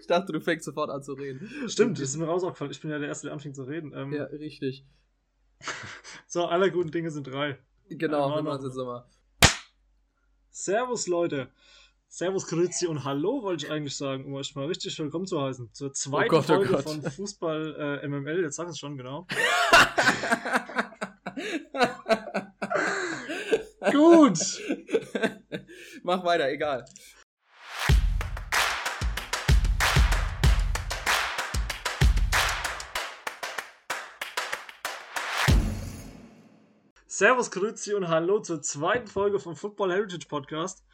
Ich dachte, du fängst sofort an zu reden. Stimmt, das ist mir rausgefallen. Ich bin ja der Erste, der anfängt zu reden. Ähm, ja, richtig. so, aller guten Dinge sind drei. Genau, wenn man es jetzt nochmal. Servus, Leute. Servus, Grüezi und Hallo wollte ich eigentlich sagen, um euch mal richtig willkommen zu heißen. Zur zweiten oh Gott, Folge oh von Fußball äh, MML. Jetzt sag ich es schon, genau. Gut. Mach weiter, egal. Servus, Grüezi und Hallo zur zweiten Folge vom Football Heritage Podcast.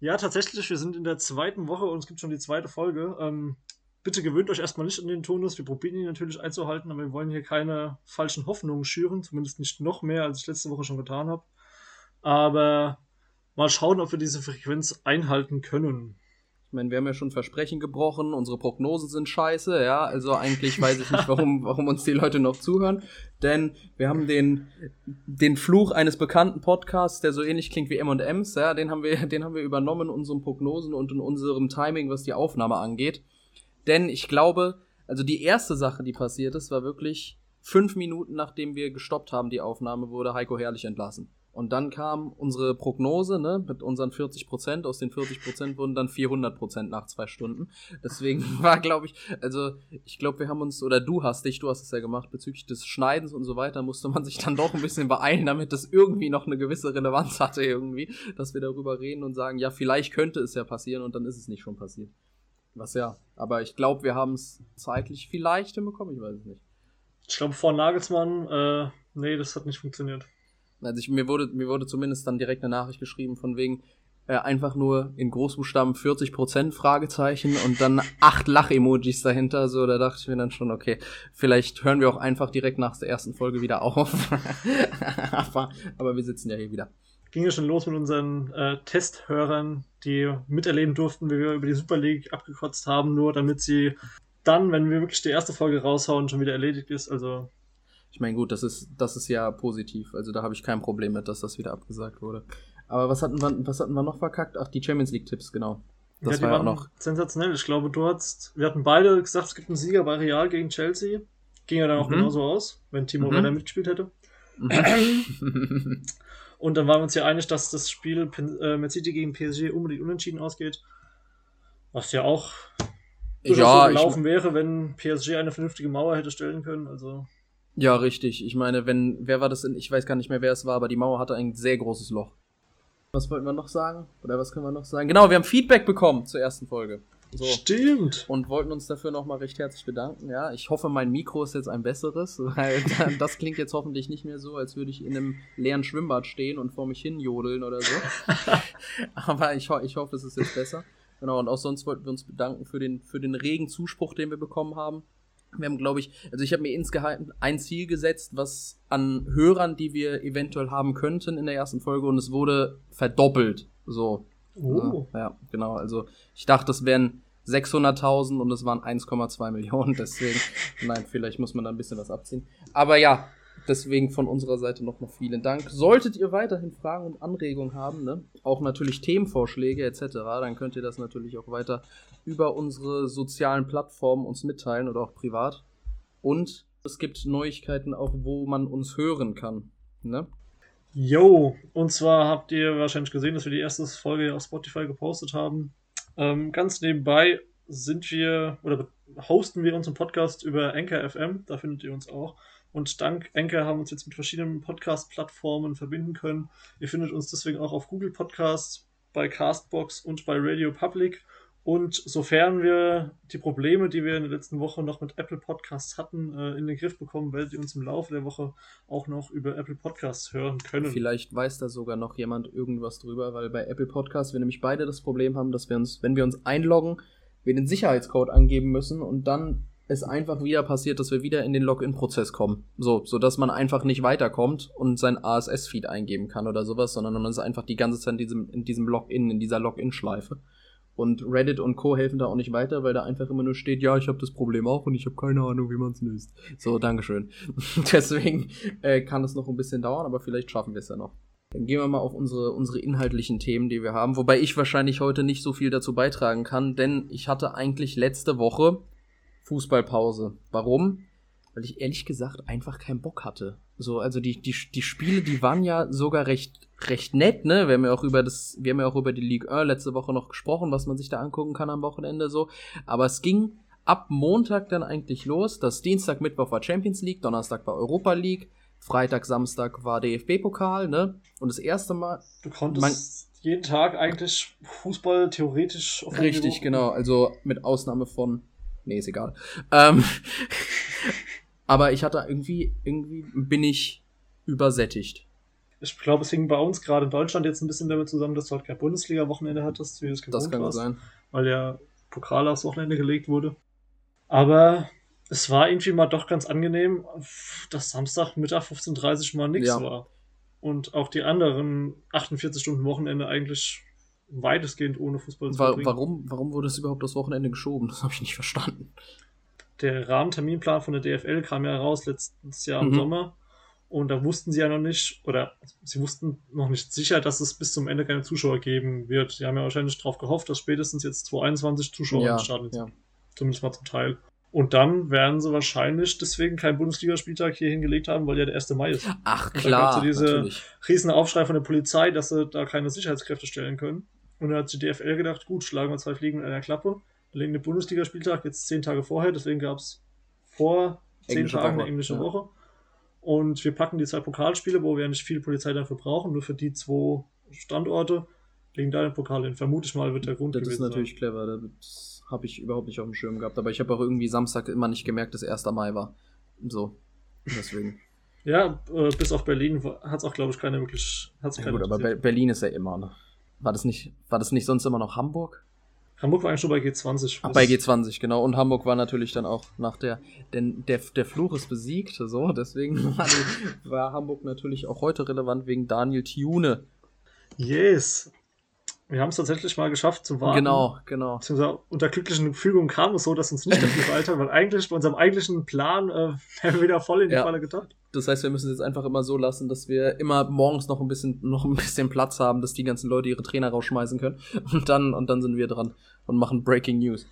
Ja, tatsächlich, wir sind in der zweiten Woche und es gibt schon die zweite Folge. Ähm, bitte gewöhnt euch erstmal nicht an den Tonus. Wir probieren ihn natürlich einzuhalten, aber wir wollen hier keine falschen Hoffnungen schüren. Zumindest nicht noch mehr, als ich letzte Woche schon getan habe. Aber mal schauen, ob wir diese Frequenz einhalten können. Ich meine, wir haben ja schon Versprechen gebrochen, unsere Prognosen sind scheiße, ja. Also eigentlich weiß ich nicht, warum, warum uns die Leute noch zuhören. Denn wir haben den, den Fluch eines bekannten Podcasts, der so ähnlich klingt wie M&M's, ja, den haben wir, den haben wir übernommen in unseren Prognosen und in unserem Timing, was die Aufnahme angeht. Denn ich glaube, also die erste Sache, die passiert ist, war wirklich fünf Minuten nachdem wir gestoppt haben, die Aufnahme, wurde Heiko Herrlich entlassen. Und dann kam unsere Prognose ne, mit unseren 40 Prozent. Aus den 40 Prozent wurden dann 400 Prozent nach zwei Stunden. Deswegen war, glaube ich, also ich glaube, wir haben uns, oder du hast dich, du hast es ja gemacht, bezüglich des Schneidens und so weiter, musste man sich dann doch ein bisschen beeilen, damit das irgendwie noch eine gewisse Relevanz hatte irgendwie, dass wir darüber reden und sagen, ja, vielleicht könnte es ja passieren und dann ist es nicht schon passiert. Was ja, aber ich glaube, wir haben es zeitlich vielleicht hinbekommen, ich weiß es nicht. Ich glaube, vor Nagelsmann, äh, nee, das hat nicht funktioniert. Also ich, mir wurde, mir wurde zumindest dann direkt eine Nachricht geschrieben von wegen, äh, einfach nur in Großbuchstaben 40% Fragezeichen und dann acht Lach-Emojis dahinter. So, da dachte ich mir dann schon, okay, vielleicht hören wir auch einfach direkt nach der ersten Folge wieder auf. aber, aber wir sitzen ja hier wieder. Ging ja schon los mit unseren äh, Testhörern, die miterleben durften, wie wir über die Super League abgekotzt haben, nur damit sie dann, wenn wir wirklich die erste Folge raushauen, schon wieder erledigt ist. Also ich meine, gut, das ist, das ist ja positiv. Also da habe ich kein Problem mit, dass das wieder abgesagt wurde. Aber was hatten wir, was hatten wir noch verkackt? Ach, die Champions League-Tipps, genau. Das ja, war ja auch noch. Sensationell. Ich glaube, du hast, wir hatten beide gesagt, es gibt einen Sieger bei Real gegen Chelsea. Ging ja dann auch mhm. genauso aus, wenn Timo mhm. Werner mitgespielt hätte. Mhm. Und dann waren wir uns ja einig, dass das Spiel äh, Man City gegen PSG unbedingt unentschieden ausgeht. Was ja auch ja, so gelaufen wäre, wenn PSG eine vernünftige Mauer hätte stellen können. Also ja, richtig. Ich meine, wenn, wer war das in, ich weiß gar nicht mehr, wer es war, aber die Mauer hatte ein sehr großes Loch. Was wollten wir noch sagen? Oder was können wir noch sagen? Genau, wir haben Feedback bekommen zur ersten Folge. So. Stimmt. Und wollten uns dafür nochmal recht herzlich bedanken. Ja, ich hoffe, mein Mikro ist jetzt ein besseres, weil das klingt jetzt hoffentlich nicht mehr so, als würde ich in einem leeren Schwimmbad stehen und vor mich hin jodeln oder so. Aber ich, ich hoffe, es ist jetzt besser. Genau, und auch sonst wollten wir uns bedanken für den, für den regen Zuspruch, den wir bekommen haben. Wir haben, glaube ich, also ich habe mir insgeheim ein Ziel gesetzt, was an Hörern, die wir eventuell haben könnten in der ersten Folge und es wurde verdoppelt. So. Oh. Ja, genau. Also ich dachte, das wären 600.000 und es waren 1,2 Millionen. Deswegen, nein, vielleicht muss man da ein bisschen was abziehen. Aber ja, Deswegen von unserer Seite nochmal vielen Dank. Solltet ihr weiterhin Fragen und Anregungen haben, ne? auch natürlich Themenvorschläge etc., dann könnt ihr das natürlich auch weiter über unsere sozialen Plattformen uns mitteilen oder auch privat. Und es gibt Neuigkeiten auch, wo man uns hören kann. Ne? Jo, und zwar habt ihr wahrscheinlich gesehen, dass wir die erste Folge auf Spotify gepostet haben. Ähm, ganz nebenbei sind wir oder hosten wir unseren Podcast über Anchor FM, da findet ihr uns auch. Und dank Anchor haben wir uns jetzt mit verschiedenen Podcast-Plattformen verbinden können. Ihr findet uns deswegen auch auf Google Podcasts, bei Castbox und bei Radio Public. Und sofern wir die Probleme, die wir in der letzten Woche noch mit Apple Podcasts hatten, äh, in den Griff bekommen, werdet ihr uns im Laufe der Woche auch noch über Apple Podcasts hören können. Vielleicht weiß da sogar noch jemand irgendwas drüber, weil bei Apple Podcasts wir nämlich beide das Problem haben, dass wir uns, wenn wir uns einloggen, wir den Sicherheitscode angeben müssen und dann es einfach wieder passiert, dass wir wieder in den Login-Prozess kommen. So, so dass man einfach nicht weiterkommt und sein ASS-Feed eingeben kann oder sowas, sondern man ist einfach die ganze Zeit in diesem, in diesem Login, in dieser Login-Schleife. Und Reddit und Co. helfen da auch nicht weiter, weil da einfach immer nur steht, ja, ich habe das Problem auch und ich habe keine Ahnung, wie man es löst. So, Dankeschön. Deswegen äh, kann es noch ein bisschen dauern, aber vielleicht schaffen wir es ja noch. Dann gehen wir mal auf unsere, unsere inhaltlichen Themen, die wir haben. Wobei ich wahrscheinlich heute nicht so viel dazu beitragen kann, denn ich hatte eigentlich letzte Woche Fußballpause. Warum? Weil ich ehrlich gesagt einfach keinen Bock hatte. So, also die, die, die Spiele, die waren ja sogar recht, recht nett, ne? Wir haben ja auch über das, wir haben ja auch über die Ligue 1 letzte Woche noch gesprochen, was man sich da angucken kann am Wochenende so. Aber es ging ab Montag dann eigentlich los. Das Dienstag, Mittwoch war Champions League, Donnerstag war Europa League, Freitag, Samstag war DFB-Pokal, ne? Und das erste Mal. Du konntest jeden Tag eigentlich Fußball theoretisch auf Richtig, genau. Also mit Ausnahme von. Nee, ist egal. Ähm, aber ich hatte irgendwie, irgendwie bin ich übersättigt. Ich glaube, es hing bei uns gerade in Deutschland jetzt ein bisschen damit zusammen, dass du halt kein Bundesliga-Wochenende hattest, wie du es gewohnt Das kann warst, sein. Weil der Pokal aufs Wochenende gelegt wurde. Aber es war irgendwie mal doch ganz angenehm, dass Samstagmittag 15.30 Uhr mal nichts ja. war. Und auch die anderen 48 Stunden Wochenende eigentlich weitestgehend ohne Fußball zu war, Warum, warum wurde es überhaupt das Wochenende geschoben? Das habe ich nicht verstanden. Der Rahmenterminplan von der DFL kam ja raus letztes Jahr im mhm. Sommer. Und da wussten sie ja noch nicht, oder sie wussten noch nicht sicher, dass es bis zum Ende keine Zuschauer geben wird. Sie haben ja wahrscheinlich darauf gehofft, dass spätestens jetzt 2021 Zuschauer ja, starten. Ja. Zumindest mal zum Teil. Und dann werden sie wahrscheinlich deswegen keinen Bundesligaspieltag hier hingelegt haben, weil ja der 1. Mai ist. Ach klar. Da diese natürlich. riesen Aufschrei von der Polizei, dass sie da keine Sicherheitskräfte stellen können. Und dann hat die DFL gedacht, gut, schlagen wir zwei Fliegen in einer Klappe. Wir legen den Bundesligaspieltag jetzt zehn Tage vorher, deswegen gab es vor zehn englische Tagen Woche. eine englische ja. Woche. Und wir packen die zwei Pokalspiele, wo wir ja nicht viel Polizei dafür brauchen, nur für die zwei Standorte, legen da den Pokal hin. Vermute ich mal, wird der Grund Das ist natürlich sein. clever. Das habe ich überhaupt nicht auf dem Schirm gehabt. Aber ich habe auch irgendwie Samstag immer nicht gemerkt, dass 1. Mai war. So. Deswegen. ja, äh, bis auf Berlin hat es auch, glaube ich, keine wirklich. Hat's ja, keine gut, aber Be Berlin ist ja immer, ne? War das, nicht, war das nicht sonst immer noch Hamburg? Hamburg war eigentlich schon bei G20. Ach, bei G20, genau. Und Hamburg war natürlich dann auch nach der, denn der, der Fluch ist besiegt, so, deswegen war, war Hamburg natürlich auch heute relevant wegen Daniel Thune. Yes. Wir haben es tatsächlich mal geschafft zu warten. Genau, genau. Beziehungsweise unter glücklichen Fügungen kam es so, dass uns nicht dafür weiter, weil eigentlich bei unserem eigentlichen Plan äh, wären wir wieder voll in die ja. Falle gedacht. Das heißt, wir müssen es jetzt einfach immer so lassen, dass wir immer morgens noch ein bisschen, noch ein bisschen Platz haben, dass die ganzen Leute ihre Trainer rausschmeißen können. Und dann, und dann sind wir dran und machen Breaking News.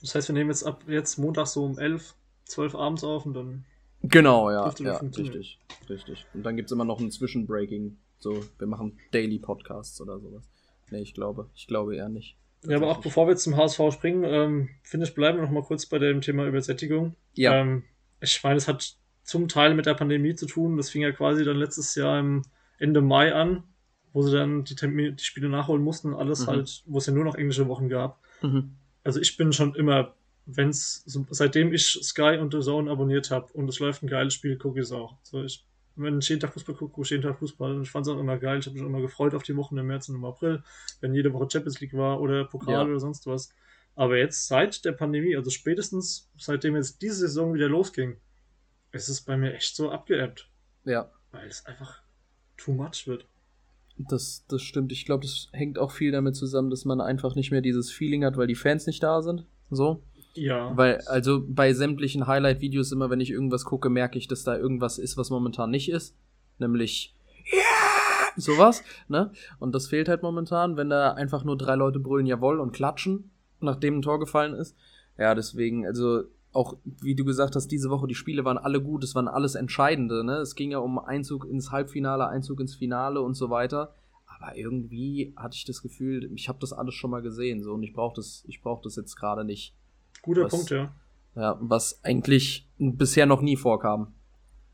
Das heißt, wir nehmen jetzt ab jetzt Montag so um 11, 12 abends auf und dann. Genau, ja. ja richtig, richtig. Und dann gibt es immer noch ein Zwischenbreaking. So, wir machen Daily Podcasts oder sowas. Nee, ich glaube. Ich glaube eher nicht. Ja, aber auch bevor wir zum HSV springen, ähm, finde ich, bleiben wir noch mal kurz bei dem Thema Übersättigung. Ja. Ähm, ich meine, es hat zum Teil mit der Pandemie zu tun. Das fing ja quasi dann letztes Jahr im Ende Mai an, wo sie dann die, Termine, die Spiele nachholen mussten und alles mhm. halt, wo es ja nur noch englische Wochen gab. Mhm. Also ich bin schon immer, wenn es, seitdem ich Sky und The Zone abonniert habe und es läuft ein geiles Spiel, gucke ich es auch. So, ich wenn ich jeden Tag Fußball gucke, gucke ich jeden Tag Fußball. Und ich fand es auch immer geil. Ich habe mich immer gefreut auf die Wochen im März und im April, wenn jede Woche Champions League war oder Pokal ja. oder sonst was. Aber jetzt seit der Pandemie, also spätestens seitdem jetzt diese Saison wieder losging, ist es bei mir echt so abgeebbt. Ja. Weil es einfach too much wird. Das, das stimmt. Ich glaube, das hängt auch viel damit zusammen, dass man einfach nicht mehr dieses Feeling hat, weil die Fans nicht da sind. So. Ja. Weil, also bei sämtlichen Highlight-Videos immer, wenn ich irgendwas gucke, merke ich, dass da irgendwas ist, was momentan nicht ist. Nämlich, ja, yeah! sowas, ne? Und das fehlt halt momentan, wenn da einfach nur drei Leute brüllen Jawoll und klatschen, nachdem ein Tor gefallen ist. Ja, deswegen, also auch, wie du gesagt hast, diese Woche, die Spiele waren alle gut, es waren alles Entscheidende, ne? Es ging ja um Einzug ins Halbfinale, Einzug ins Finale und so weiter. Aber irgendwie hatte ich das Gefühl, ich habe das alles schon mal gesehen, so, und ich brauche das, ich brauche das jetzt gerade nicht. Guter was, Punkt, ja. Ja, was eigentlich bisher noch nie vorkam.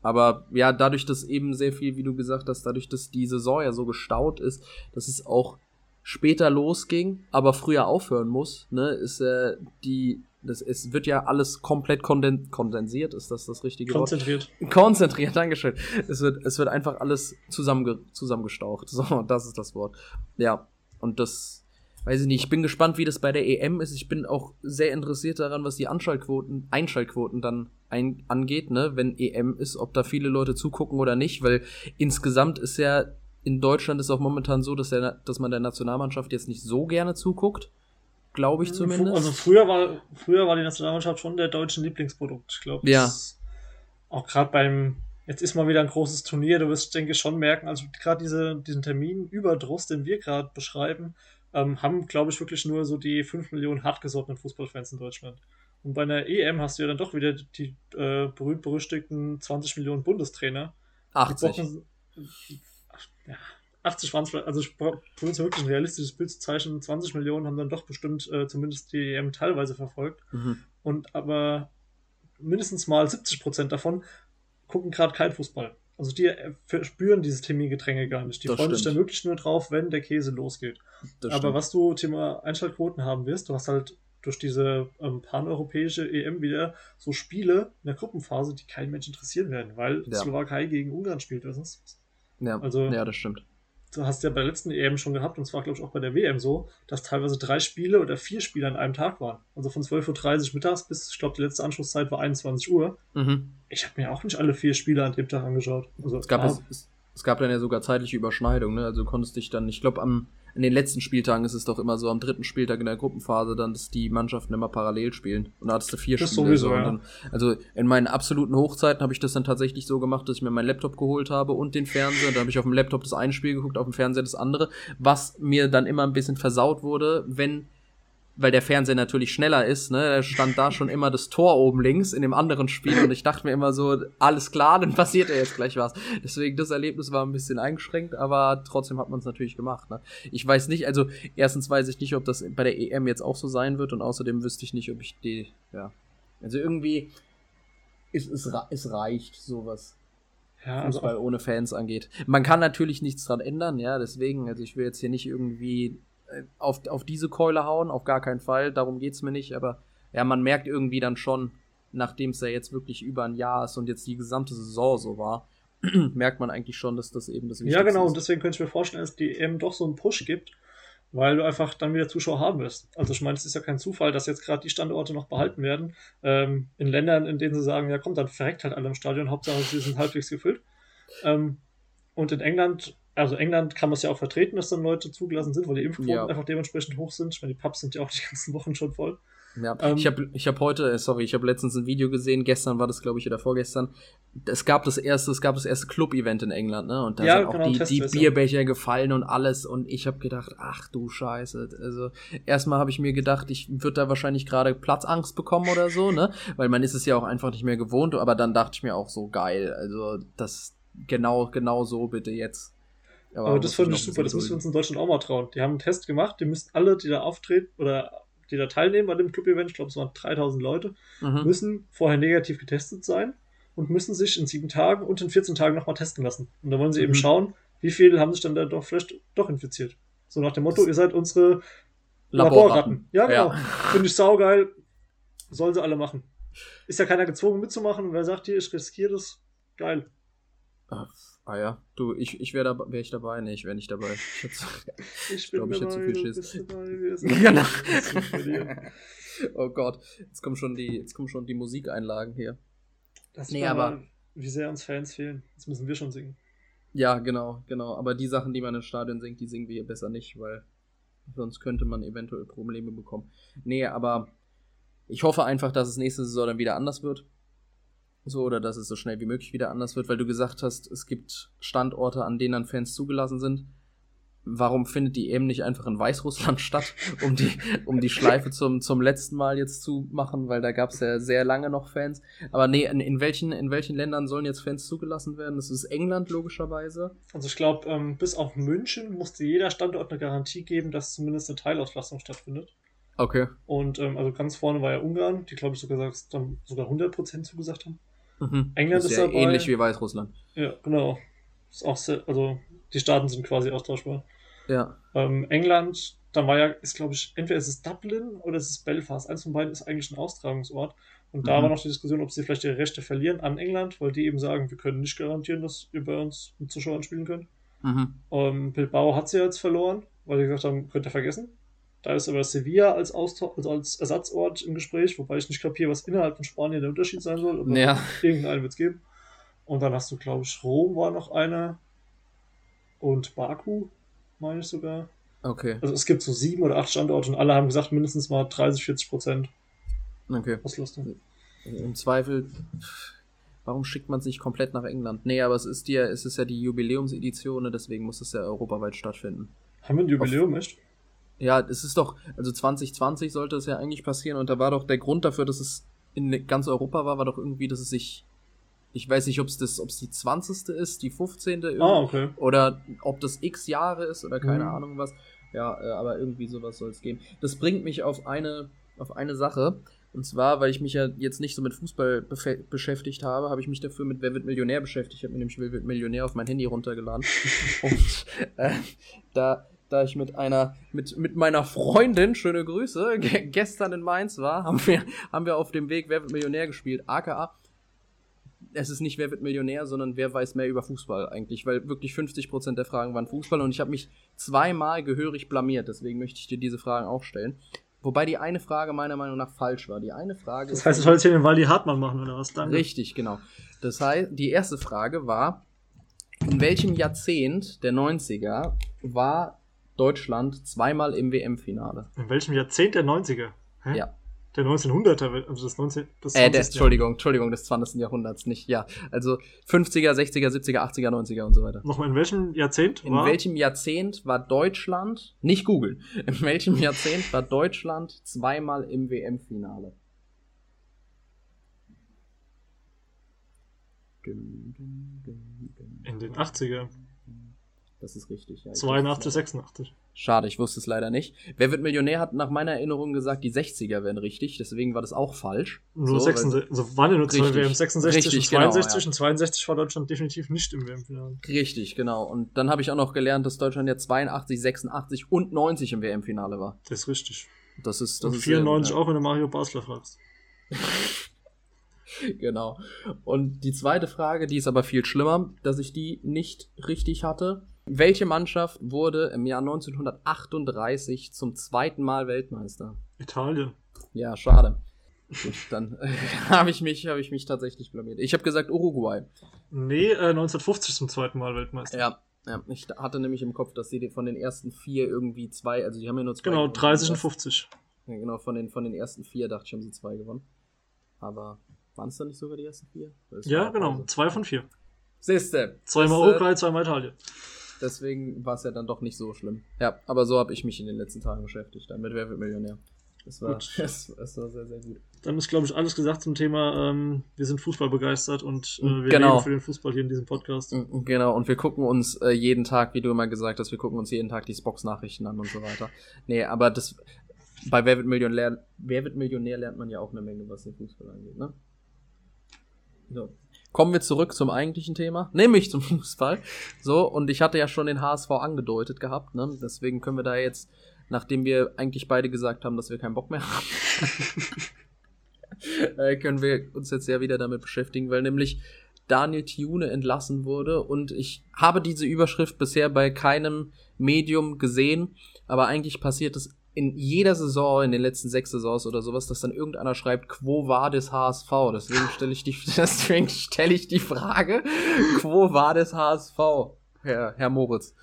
Aber ja, dadurch, dass eben sehr viel, wie du gesagt hast, dadurch, dass die Saison ja so gestaut ist, dass es auch später losging, aber früher aufhören muss, ne, ist äh, die, das, es wird ja alles komplett konden kondensiert, ist das das richtige Konzentriert. Wort? Konzentriert. Konzentriert, Dankeschön. Es wird, es wird einfach alles zusammenge zusammengestaucht. So, das ist das Wort. Ja, und das weiß ich nicht, ich bin gespannt, wie das bei der EM ist. Ich bin auch sehr interessiert daran, was die Anschaltquoten, Einschaltquoten dann ein, angeht, ne, wenn EM ist, ob da viele Leute zugucken oder nicht, weil insgesamt ist ja in Deutschland ist auch momentan so, dass, der, dass man der Nationalmannschaft jetzt nicht so gerne zuguckt. Glaube ich zumindest. Also früher war, früher war die Nationalmannschaft schon der deutschen Lieblingsprodukt. Ich glaube, ja. auch gerade beim jetzt ist mal wieder ein großes Turnier. Du wirst, denke ich, schon merken, also gerade diese, diesen Terminüberdruss, den wir gerade beschreiben, ähm, haben, glaube ich, wirklich nur so die 5 Millionen hartgesottenen Fußballfans in Deutschland. Und bei einer EM hast du ja dann doch wieder die äh, berühmt-berüchtigten 20 Millionen Bundestrainer. 80. Brauchen, ja, 80 waren es, also ich probiere wirklich ein realistisches Bild zu zeichnen. 20 Millionen haben dann doch bestimmt äh, zumindest die EM teilweise verfolgt. Mhm. Und aber mindestens mal 70 Prozent davon gucken gerade kein Fußball. Also die äh, spüren dieses Termingedränge gar nicht. Die das freuen stimmt. sich dann wirklich nur drauf, wenn der Käse losgeht. Das Aber stimmt. was du Thema Einschaltquoten haben wirst, du hast halt durch diese ähm, paneuropäische EM wieder so Spiele in der Gruppenphase, die kein Mensch interessieren werden, weil ja. Slowakei gegen Ungarn spielt, oder sonst Ja, also, ja, das stimmt du hast ja bei der letzten EM schon gehabt, und zwar glaube ich auch bei der WM so, dass teilweise drei Spiele oder vier Spiele an einem Tag waren. Also von 12.30 Uhr mittags bis, ich glaube, die letzte Anschlusszeit war 21 Uhr. Mhm. Ich habe mir auch nicht alle vier Spiele an dem Tag angeschaut. Also, es, gab, es, es, gab dann ja sogar zeitliche Überschneidungen, ne? Also du konntest dich dann, ich glaube, am in den letzten Spieltagen ist es doch immer so am dritten Spieltag in der Gruppenphase dann, dass die Mannschaften immer parallel spielen. Und da hattest du vier das Spiele. Sowieso, so. ja. dann, also in meinen absoluten Hochzeiten habe ich das dann tatsächlich so gemacht, dass ich mir meinen Laptop geholt habe und den Fernseher. Da habe ich auf dem Laptop das eine Spiel geguckt, auf dem Fernseher das andere, was mir dann immer ein bisschen versaut wurde, wenn weil der Fernseher natürlich schneller ist, ne, da stand da schon immer das Tor oben links in dem anderen Spiel und ich dachte mir immer so, alles klar, dann passiert ja jetzt gleich was. Deswegen das Erlebnis war ein bisschen eingeschränkt, aber trotzdem hat man es natürlich gemacht. Ne. Ich weiß nicht, also erstens weiß ich nicht, ob das bei der EM jetzt auch so sein wird und außerdem wüsste ich nicht, ob ich die, ja, also irgendwie ist es, es reicht sowas. Ja, also Fußball ohne Fans angeht. Man kann natürlich nichts dran ändern, ja, deswegen, also ich will jetzt hier nicht irgendwie auf, auf diese Keule hauen, auf gar keinen Fall, darum geht es mir nicht, aber ja, man merkt irgendwie dann schon, nachdem es ja jetzt wirklich über ein Jahr ist und jetzt die gesamte Saison so war, merkt man eigentlich schon, dass das eben das Wichtigste Ja, genau, ist. und deswegen könnte ich mir vorstellen, dass die eben doch so einen Push gibt, weil du einfach dann wieder Zuschauer haben wirst. Also ich meine, es ist ja kein Zufall, dass jetzt gerade die Standorte noch behalten werden. Ähm, in Ländern, in denen sie sagen, ja komm, dann verreckt halt alle im Stadion, Hauptsache sie sind halbwegs gefüllt. Ähm, und in England also England kann man es ja auch vertreten, dass dann Leute zugelassen sind, weil die Impfquoten ja. einfach dementsprechend hoch sind. Ich meine, die Pubs sind ja auch die ganzen Wochen schon voll. Ja, ähm, ich habe ich hab heute, äh, sorry, ich habe letztens ein Video gesehen, gestern war das, glaube ich, oder vorgestern. Es gab das erste, es gab das erste Club-Event in England, ne? Und da ja, sind auch genau, die, die Bierbecher gefallen und alles. Und ich habe gedacht, ach du Scheiße. Also erstmal habe ich mir gedacht, ich würde da wahrscheinlich gerade Platzangst bekommen oder so, ne? Weil man ist es ja auch einfach nicht mehr gewohnt. Aber dann dachte ich mir auch so geil. Also das genau, genau so bitte jetzt. Aber, aber das fand ich super, das müssen wir uns in Deutschland auch mal trauen. Die haben einen Test gemacht, die müssen alle, die da auftreten oder die da teilnehmen bei dem Club-Event, ich glaube es waren 3000 Leute, mhm. müssen vorher negativ getestet sein und müssen sich in sieben Tagen und in 14 Tagen nochmal testen lassen. Und da wollen sie mhm. eben schauen, wie viele haben sich dann da doch vielleicht doch infiziert. So nach dem Motto, ihr seid unsere Laborratten. Laborratten. Ja, genau. Ja. Finde ich saugeil. Sollen sie alle machen. Ist ja keiner gezwungen mitzumachen. Und wer sagt hier, ich riskiere das, geil. Ach, Ah ja, du, ich, ich wäre da, wär ich dabei? Nee, ich wäre nicht dabei. Ich, ich, ich glaube, ich hätte zu viel Schiss. genau. oh Gott, jetzt kommen schon die, jetzt kommen schon die Musikeinlagen hier. Das nee, aber wie sehr uns Fans fehlen. Jetzt müssen wir schon singen. Ja, genau, genau. Aber die Sachen, die man im Stadion singt, die singen wir hier besser nicht, weil sonst könnte man eventuell Probleme bekommen. Nee, aber ich hoffe einfach, dass es nächste Saison dann wieder anders wird. So, oder dass es so schnell wie möglich wieder anders wird, weil du gesagt hast, es gibt Standorte, an denen dann Fans zugelassen sind. Warum findet die EM nicht einfach in Weißrussland statt, um die, um die Schleife zum, zum letzten Mal jetzt zu machen, weil da gab es ja sehr lange noch Fans. Aber nee, in, in, welchen, in welchen Ländern sollen jetzt Fans zugelassen werden? Das ist England logischerweise. Also ich glaube, ähm, bis auf München musste jeder Standort eine Garantie geben, dass zumindest eine Teilauslastung stattfindet. Okay. Und ähm, also ganz vorne war ja Ungarn, die glaube ich sogar, sogar 100% zugesagt haben. Mhm. England ist, ist ja dabei. ähnlich wie Weißrussland. Ja, genau. Ist auch sehr, also die Staaten sind quasi austauschbar. Ja. Ähm, England, da war ja, ist glaube ich, entweder ist es Dublin oder ist es ist Belfast. Eins von beiden ist eigentlich ein Austragungsort. Und da mhm. war noch die Diskussion, ob sie vielleicht ihre Rechte verlieren an England, weil die eben sagen, wir können nicht garantieren, dass ihr bei uns mit Zuschauern spielen könnt. Mhm. Ähm, Bilbao hat sie jetzt verloren, weil sie gesagt haben, könnt ihr vergessen. Da ist aber Sevilla als, also als Ersatzort im Gespräch, wobei ich nicht kapiere, was innerhalb von Spanien der Unterschied sein soll. Aber ja. irgendeinen wird es geben. Und dann hast du, glaube ich, Rom war noch einer. Und Baku, meine ich sogar. Okay. Also es gibt so sieben oder acht Standorte und alle haben gesagt, mindestens mal 30, 40 Prozent okay. Auslastung. Im Zweifel warum schickt man es nicht komplett nach England? Nee, aber es ist ja, es ist ja die Jubiläumsedition, deswegen muss es ja europaweit stattfinden. Haben wir ein Jubiläum, Auf, echt? Ja, es ist doch, also 2020 sollte es ja eigentlich passieren und da war doch der Grund dafür, dass es in ganz Europa war, war doch irgendwie, dass es sich ich weiß nicht, ob es das, ob es die 20. ist, die 15. Ah, okay. oder ob das x Jahre ist oder keine mhm. Ahnung was. Ja, äh, aber irgendwie sowas soll es geben. Das bringt mich auf eine, auf eine Sache. Und zwar, weil ich mich ja jetzt nicht so mit Fußball beschäftigt habe, habe ich mich dafür mit Wer wird Millionär beschäftigt. Ich habe mir nämlich Wer wird Millionär auf mein Handy runtergeladen. Und äh, da, da ich mit einer, mit, mit meiner Freundin, schöne Grüße, gestern in Mainz war, haben wir, haben wir auf dem Weg Wer wird Millionär gespielt. AKA es ist nicht wer wird Millionär, sondern wer weiß mehr über Fußball eigentlich, weil wirklich 50% der Fragen waren Fußball und ich habe mich zweimal gehörig blamiert, deswegen möchte ich dir diese Fragen auch stellen. Wobei die eine Frage meiner Meinung nach falsch war. Die eine Frage. Das heißt, du sollst hier den Waldi Hartmann machen, oder was dann? Richtig, genau. Das heißt, die erste Frage war, in welchem Jahrzehnt der 90er war Deutschland zweimal im WM-Finale? In welchem Jahrzehnt der 90er? Hä? Ja. Der 1900er, also das 19. Das äh, der, Entschuldigung, Entschuldigung, des 20. Jahrhunderts, nicht, ja. Also 50er, 60er, 70er, 80er, 90er und so weiter. Nochmal, in welchem Jahrzehnt war? In welchem Jahrzehnt war Deutschland, nicht googeln, in welchem Jahrzehnt war Deutschland zweimal im WM-Finale? In den 80er. Das ist richtig, ja. 82, 86. Schade, ich wusste es leider nicht. Wer wird Millionär hat nach meiner Erinnerung gesagt, die 60er wären richtig, deswegen war das auch falsch. Nur so, 66, also waren ja nur zwei WM, 66 richtig, und 62 genau, ja. und 62 war Deutschland definitiv nicht im WM-Finale. Richtig, genau. Und dann habe ich auch noch gelernt, dass Deutschland ja 82, 86 und 90 im WM-Finale war. Das ist richtig. Das ist, das und ist 94 äh, auch, wenn du Mario Basler fragst. genau. Und die zweite Frage, die ist aber viel schlimmer, dass ich die nicht richtig hatte. Welche Mannschaft wurde im Jahr 1938 zum zweiten Mal Weltmeister? Italien. Ja, schade. Gut, dann äh, habe ich, mich, hab ich mich tatsächlich blamiert. Ich habe gesagt Uruguay. Nee, äh, 1950 zum zweiten Mal Weltmeister. Ja, ja, ich hatte nämlich im Kopf, dass sie von den ersten vier irgendwie zwei, also die haben ja nur zwei. Genau, 30 und 50. Ja, genau, von den, von den ersten vier dachte ich, haben sie zwei gewonnen. Aber waren es dann nicht sogar die ersten vier? Ja, genau, zwei von vier. Siehste. Zweimal Uruguay, zweimal Italien. Deswegen war es ja dann doch nicht so schlimm. Ja, aber so habe ich mich in den letzten Tagen beschäftigt. Dann mit Wer wird Millionär. Das war, das, das, war sehr, sehr gut. Dann ist, glaube ich, alles gesagt zum Thema, ähm, wir sind Fußball begeistert und äh, wir genau. leben für den Fußball hier in diesem Podcast. Genau, und wir gucken uns äh, jeden Tag, wie du immer gesagt hast, wir gucken uns jeden Tag die Spox-Nachrichten an und so weiter. Nee, aber das bei Wer wird Millionär, Wer wird Millionär lernt man ja auch eine Menge, was den Fußball angeht, ne? So. Kommen wir zurück zum eigentlichen Thema, nämlich zum Fußball. So, und ich hatte ja schon den HSV angedeutet gehabt, ne? Deswegen können wir da jetzt, nachdem wir eigentlich beide gesagt haben, dass wir keinen Bock mehr haben, äh, können wir uns jetzt ja wieder damit beschäftigen, weil nämlich Daniel Thiune entlassen wurde und ich habe diese Überschrift bisher bei keinem Medium gesehen, aber eigentlich passiert es in jeder Saison, in den letzten sechs Saisons oder sowas, dass dann irgendeiner schreibt, quo war des HSV? Deswegen stelle ich die, deswegen stelle ich die Frage, quo war des HSV, Herr, Herr Moritz?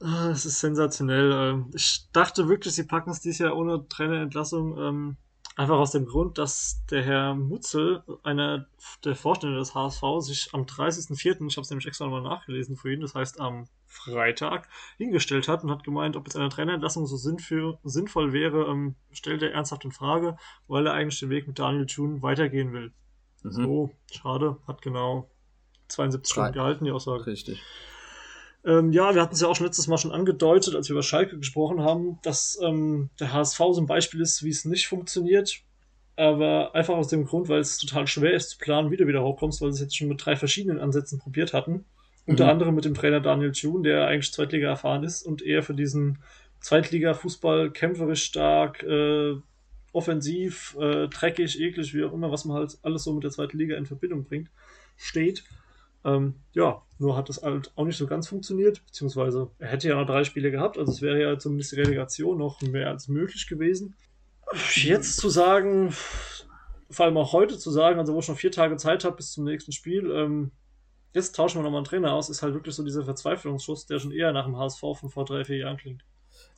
Ah, es ist sensationell. Ähm, ich dachte wirklich, sie packen es dieses Jahr ohne Trainerentlassung. Einfach aus dem Grund, dass der Herr Mutzel, einer der Vorstände des HSV, sich am 30.04., ich habe es nämlich extra nochmal nachgelesen für ihn, das heißt am Freitag hingestellt hat und hat gemeint, ob jetzt eine Trainerentlassung so sinnvoll wäre, ähm, stellt er ernsthaft in Frage, weil er eigentlich den Weg mit Daniel Thune weitergehen will. Mhm. So, schade, hat genau 72 Stunden gehalten, die Aussage. Richtig. Ähm, ja, wir hatten es ja auch schon letztes Mal schon angedeutet, als wir über Schalke gesprochen haben, dass ähm, der HSV so ein Beispiel ist, wie es nicht funktioniert. Aber einfach aus dem Grund, weil es total schwer ist zu planen, wie du wieder hochkommst, weil sie es jetzt schon mit drei verschiedenen Ansätzen probiert hatten. Unter mhm. anderem mit dem Trainer Daniel Thune, der eigentlich Zweitliga erfahren ist und eher für diesen Zweitliga-Fußball kämpferisch stark, äh, offensiv, äh, dreckig, eklig, wie auch immer, was man halt alles so mit der zweiten Liga in Verbindung bringt, steht. Ähm, ja, nur hat das halt auch nicht so ganz funktioniert, beziehungsweise er hätte ja noch drei Spiele gehabt, also es wäre ja zumindest die Relegation noch mehr als möglich gewesen. Jetzt zu sagen, vor allem auch heute zu sagen, also wo ich noch vier Tage Zeit habe bis zum nächsten Spiel, ähm, jetzt tauschen wir nochmal einen Trainer aus, ist halt wirklich so dieser Verzweiflungsschuss, der schon eher nach dem HSV von vor drei, vier Jahren klingt.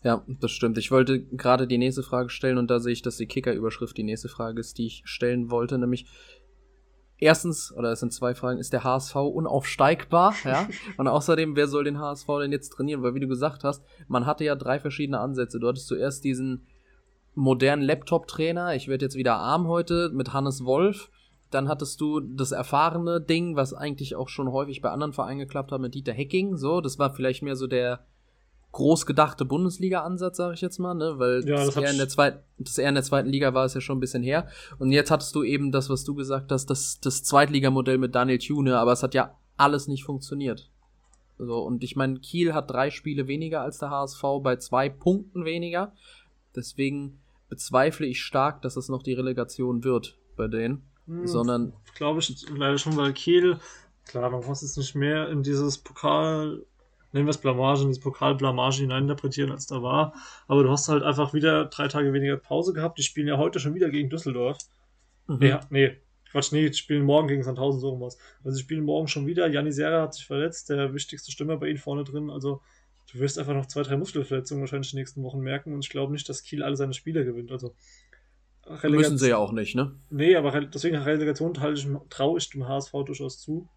Ja, das stimmt. Ich wollte gerade die nächste Frage stellen und da sehe ich, dass die Kicker-Überschrift die nächste Frage ist, die ich stellen wollte, nämlich erstens, oder es sind zwei Fragen, ist der HSV unaufsteigbar? Ja. Und außerdem, wer soll den HSV denn jetzt trainieren? Weil, wie du gesagt hast, man hatte ja drei verschiedene Ansätze. Du hattest zuerst diesen modernen Laptop-Trainer, ich werde jetzt wieder arm heute, mit Hannes Wolf. Dann hattest du das erfahrene Ding, was eigentlich auch schon häufig bei anderen Vereinen geklappt hat, mit Dieter Hecking. So, das war vielleicht mehr so der groß gedachte Bundesliga-Ansatz, sage ich jetzt mal, ne? Weil ja, das, das, eher in der zweiten, das eher in der zweiten Liga war es ja schon ein bisschen her. Und jetzt hattest du eben das, was du gesagt hast, das, das Zweitligamodell mit Daniel Thune, aber es hat ja alles nicht funktioniert. So, und ich meine, Kiel hat drei Spiele weniger als der HSV bei zwei Punkten weniger. Deswegen bezweifle ich stark, dass es noch die Relegation wird bei denen. Hm, sondern. Glaube ich leider schon, weil Kiel, klar, man muss jetzt nicht mehr in dieses Pokal, nennen wir es Blamage, in dieses Pokal-Blamage hineininterpretieren, als da war. Aber du hast halt einfach wieder drei Tage weniger Pause gehabt. Die spielen ja heute schon wieder gegen Düsseldorf. Mhm. Nee, nee, Quatsch, nee, die spielen morgen gegen Sandhausen so was. Also sie spielen morgen schon wieder. Janni Serra hat sich verletzt, der wichtigste Stürmer bei ihnen vorne drin. Also du wirst einfach noch zwei, drei Muskelverletzungen wahrscheinlich die nächsten Wochen merken und ich glaube nicht, dass Kiel alle seine Spieler gewinnt. Also Relegation, Müssen sie ja auch nicht, ne? Nee, aber deswegen Relegation traue ich dem HSV durchaus zu.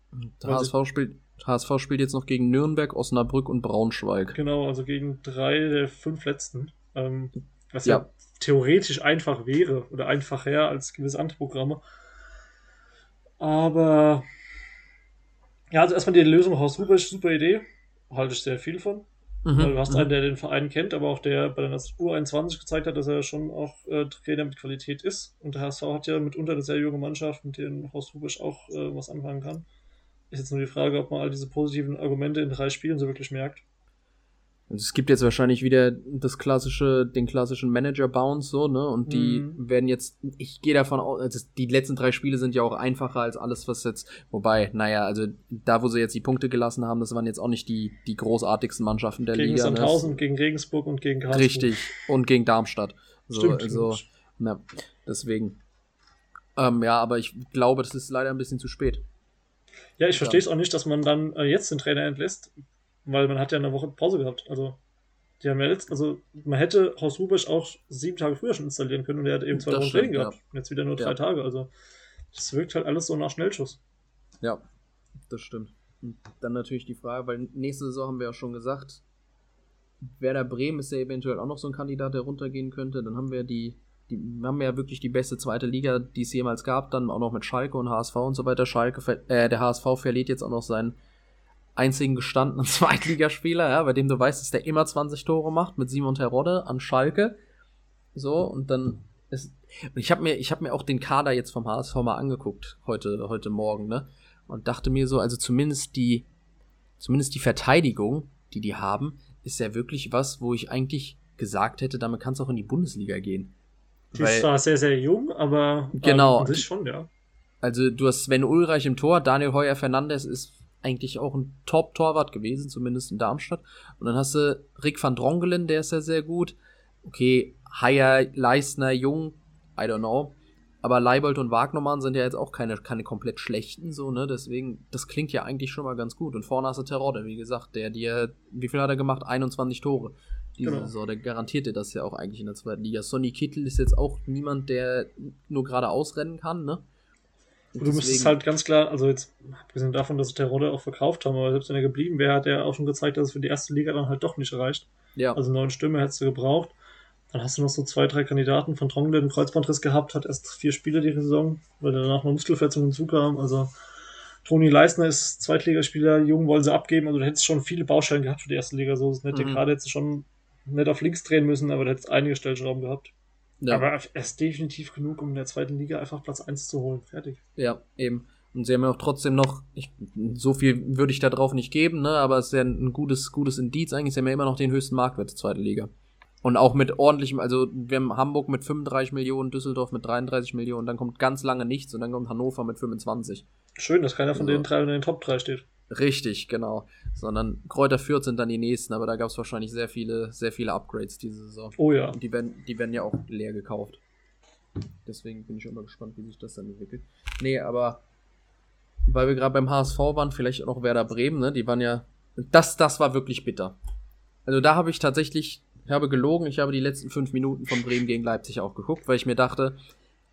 Der HSV spielt, HSV spielt jetzt noch gegen Nürnberg, Osnabrück und Braunschweig. Genau, also gegen drei der fünf letzten. Ähm, was ja. ja. theoretisch einfach wäre oder einfacher als gewisse andere Programme. Aber ja, also erstmal die Lösung Haus Rubisch, super Idee. Halte ich sehr viel von. Mhm. Weil du hast mhm. einen, der den Verein kennt, aber auch der bei der U21 gezeigt hat, dass er schon auch äh, Trainer mit Qualität ist. Und der HSV hat ja mitunter eine sehr junge Mannschaft, mit denen Horst Rubisch auch äh, was anfangen kann. Ist jetzt nur die Frage, ob man all diese positiven Argumente in drei Spielen so wirklich merkt. Also es gibt jetzt wahrscheinlich wieder das klassische, den klassischen Manager-Bounce so, ne? Und die mhm. werden jetzt, ich gehe davon aus, also die letzten drei Spiele sind ja auch einfacher als alles, was jetzt, wobei, naja, also da, wo sie jetzt die Punkte gelassen haben, das waren jetzt auch nicht die, die großartigsten Mannschaften der gegen Liga. Gegen ne? Sandhausen, ne? gegen Regensburg und gegen Karlsruhe. Richtig, und gegen Darmstadt. So, stimmt, also, na, deswegen. Ähm, ja, aber ich glaube, das ist leider ein bisschen zu spät. Ja, ich verstehe es auch nicht, dass man dann äh, jetzt den Trainer entlässt weil man hat ja eine Woche Pause gehabt. Also, die haben ja jetzt, also man hätte Horst Rubisch auch sieben Tage früher schon installieren können und er hat eben zwei Wochen Training gehabt. Ja. Jetzt wieder nur drei ja. Tage. Also, das wirkt halt alles so nach Schnellschuss. Ja, das stimmt. Und dann natürlich die Frage, weil nächste Saison haben wir ja schon gesagt, Werder Bremen ist ja eventuell auch noch so ein Kandidat, der runtergehen könnte. Dann haben wir die, die haben ja wirklich die beste zweite Liga, die es jemals gab, dann auch noch mit Schalke und HSV und so weiter. Schalke, äh, der HSV verliert jetzt auch noch seinen einzigen gestandenen Zweitligaspieler, ja, bei dem du weißt, dass der immer 20 Tore macht, mit Simon Terodde an Schalke. So, und dann ist. Und ich habe mir, ich habe mir auch den Kader jetzt vom HSV mal angeguckt, heute, heute Morgen, ne? Und dachte mir so, also zumindest die, zumindest die Verteidigung, die die haben, ist ja wirklich was, wo ich eigentlich gesagt hätte, damit kann es auch in die Bundesliga gehen. Die Weil, ist zwar sehr, sehr jung, aber genau, ähm, schon, ja. Also du hast Sven Ulreich im Tor, Daniel Heuer Fernandes ist eigentlich auch ein Top-Torwart gewesen, zumindest in Darmstadt. Und dann hast du Rick van Drongelen, der ist ja sehr gut. Okay, Haier, Leisner, Jung, I don't know. Aber Leibold und Wagnermann sind ja jetzt auch keine, keine komplett schlechten, so, ne? Deswegen, das klingt ja eigentlich schon mal ganz gut. Und vorne hast du Terodde, wie gesagt, der dir, wie viel hat er gemacht? 21 Tore. Diese genau. Saison, der garantiert dir das ja auch eigentlich in der zweiten Liga. Sonny Kittel ist jetzt auch niemand, der nur gerade ausrennen kann, ne? Und du müsstest halt ganz klar, also jetzt, abgesehen davon, dass sie Terodde auch verkauft haben, aber selbst wenn er geblieben wäre, hat er auch schon gezeigt, dass es für die erste Liga dann halt doch nicht reicht. Ja. Also neun Stürme hättest du gebraucht. Dann hast du noch so zwei, drei Kandidaten von Trongen, der den Kreuzbandriss gehabt hat, erst vier Spiele die Saison, weil danach noch Muskelverletzungen hinzukamen. Also Toni Leisner ist Zweitligaspieler, Jung wollen sie abgeben, also du hättest schon viele Baustellen gehabt für die erste Liga, so ist es nicht. Mhm. Gerade hättest du schon nicht auf links drehen müssen, aber du hättest einige Stellschrauben gehabt. Ja. Aber er ist definitiv genug, um in der zweiten Liga einfach Platz 1 zu holen. Fertig. Ja, eben. Und sie haben ja auch trotzdem noch, ich, so viel würde ich da drauf nicht geben, ne, aber es ist ja ein gutes, gutes Indiz eigentlich. Sie haben ja immer noch den höchsten Marktwert der zweiten Liga. Und auch mit ordentlichem, also wir haben Hamburg mit 35 Millionen, Düsseldorf mit 33 Millionen, dann kommt ganz lange nichts und dann kommt Hannover mit 25. Schön, dass keiner von also, den drei in den Top 3 steht. Richtig, genau. Sondern Kräuter Fürth sind dann die nächsten, aber da gab es wahrscheinlich sehr viele, sehr viele Upgrades diese Saison. Oh ja. Und die werden, die werden ja auch leer gekauft. Deswegen bin ich immer gespannt, wie sich das dann entwickelt. Nee, aber weil wir gerade beim HSV waren, vielleicht auch noch Werder Bremen, ne? Die waren ja. Das, das war wirklich bitter. Also da habe ich tatsächlich, ich habe gelogen, ich habe die letzten fünf Minuten von Bremen gegen Leipzig auch geguckt, weil ich mir dachte,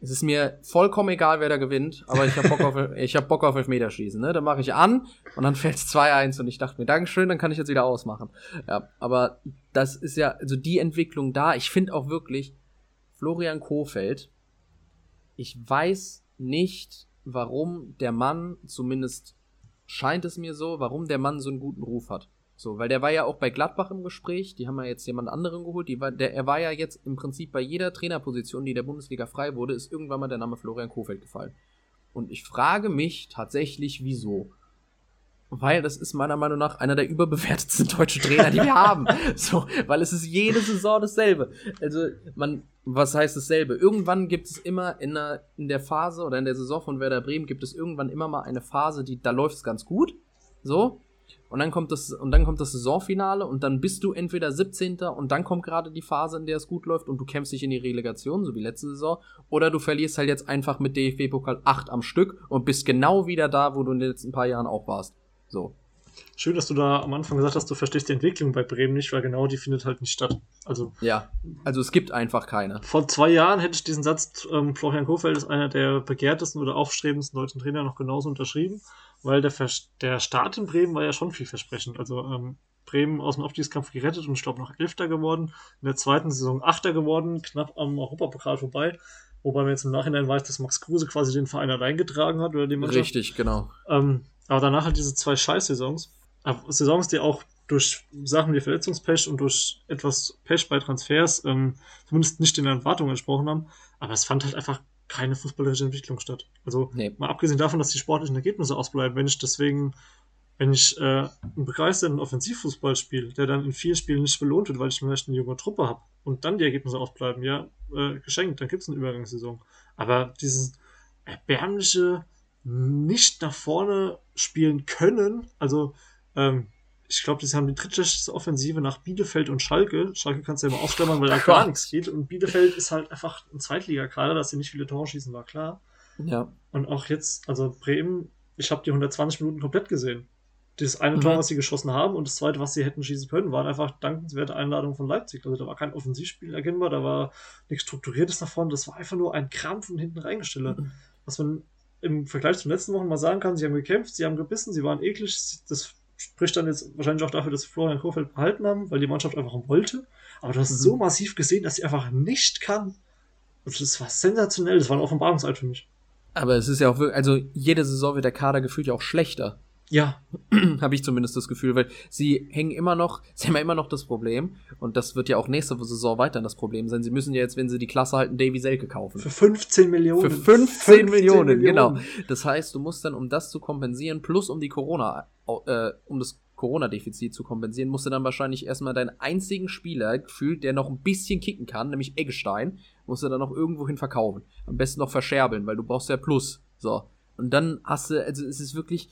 Es ist mir vollkommen egal, wer da gewinnt, aber ich habe Bock auf, ich hab Bock auf Elfmeterschießen. Ne? Dann mache ich an und dann fällt es 2-1 und ich dachte mir, Dankeschön, dann kann ich jetzt wieder ausmachen. Ja, aber das ist ja, also die Entwicklung da, ich finde auch wirklich, Florian Kofeld, ich weiß nicht, warum der Mann, zumindest scheint es mir so, warum der Mann so einen guten Ruf hat. So, weil der war ja auch bei Gladbach im Gespräch, die haben ja jetzt jemand anderen geholt, die war, der, er war ja jetzt im Prinzip bei jeder Trainerposition, die der Bundesliga frei wurde, ist irgendwann mal der Name Florian Kofeld gefallen. Und ich frage mich tatsächlich, wieso weil das ist meiner Meinung nach einer der überbewertetsten deutschen Trainer, die wir haben. So, weil es ist jede Saison dasselbe. Also, man, was heißt dasselbe? Irgendwann gibt es immer in der, in der Phase oder in der Saison von Werder Bremen gibt es irgendwann immer mal eine Phase, die, da läuft es ganz gut. So. Und dann kommt das, und dann kommt das Saisonfinale und dann bist du entweder 17. und dann kommt gerade die Phase, in der es gut läuft und du kämpfst dich in die Relegation, so wie letzte Saison, oder du verlierst halt jetzt einfach mit DFB-Pokal 8 am Stück und bist genau wieder da, wo du in den letzten paar Jahren auch warst. So. Schön, dass du da am Anfang gesagt hast, du verstehst die Entwicklung bei Bremen nicht, weil genau die findet halt nicht statt. Also ja, also es gibt einfach keine. Vor zwei Jahren hätte ich diesen Satz, ähm, Florian Kofeld ist einer der begehrtesten oder aufstrebendsten deutschen Trainer noch genauso unterschrieben, weil der, der Start in Bremen war ja schon vielversprechend. Also ähm, Bremen aus dem Abstiegskampf gerettet und ich glaube noch Elfter geworden, in der zweiten Saison Achter geworden, knapp am Europapokal vorbei. Wobei man jetzt im Nachhinein weiß, dass Max Kruse quasi den Verein reingetragen hat oder Mannschaft. Richtig, genau. Ähm, aber danach halt diese zwei Scheiß-Saisons. Äh, Saisons, die auch durch Sachen wie Verletzungspech und durch etwas Pech bei Transfers ähm, zumindest nicht den Erwartungen entsprochen haben. Aber es fand halt einfach keine fußballerische Entwicklung statt. Also nee. mal abgesehen davon, dass die sportlichen Ergebnisse ausbleiben, wenn ich deswegen, wenn ich äh, einen begeisterten Offensivfußball spiele, der dann in vielen Spielen nicht belohnt wird, weil ich vielleicht eine junge Truppe habe und dann die Ergebnisse ausbleiben, ja, äh, geschenkt, dann gibt es eine Übergangssaison. Aber dieses erbärmliche nicht nach vorne spielen können. Also, ähm, ich glaube, sie haben die drittschlechteste Offensive nach Bielefeld und Schalke. Schalke kannst du ja immer ausklammern, weil da gar nichts geht. Und Bielefeld ist halt einfach ein Zweitligakader, dass sie nicht viele Tore schießen, war klar. Ja. Und auch jetzt, also Bremen, ich habe die 120 Minuten komplett gesehen. Das eine mhm. Tor, was sie geschossen haben und das zweite, was sie hätten schießen können, waren einfach dankenswerte Einladungen von Leipzig. Also da war kein Offensivspiel erkennbar, da war nichts Strukturiertes nach vorne, das war einfach nur ein Krampf von hinten reingestellt. Mhm. Was man im Vergleich zu den letzten Wochen mal sagen kann, sie haben gekämpft, sie haben gebissen, sie waren eklig. Das spricht dann jetzt wahrscheinlich auch dafür, dass Florian Kofeld behalten haben, weil die Mannschaft einfach wollte. Aber du hast mhm. so massiv gesehen, dass sie einfach nicht kann. Und das war sensationell, das war ein Offenbarungseid für mich. Aber es ist ja auch wirklich, also jede Saison wird der Kader gefühlt ja auch schlechter. Ja. Habe ich zumindest das Gefühl, weil sie hängen immer noch, sie haben ja immer noch das Problem, und das wird ja auch nächste Saison weiterhin das Problem sein, sie müssen ja jetzt, wenn sie die Klasse halten, Davy Selke kaufen. Für 15 Millionen. Für 15, 15 Millionen, Millionen, genau. Das heißt, du musst dann, um das zu kompensieren, plus um die Corona, äh, um das Corona-Defizit zu kompensieren, musst du dann wahrscheinlich erstmal deinen einzigen Spieler gefühlt, der noch ein bisschen kicken kann, nämlich Eggestein, musst du dann noch irgendwohin verkaufen. Am besten noch verscherbeln, weil du brauchst ja Plus. So. Und dann hast du, also es ist wirklich,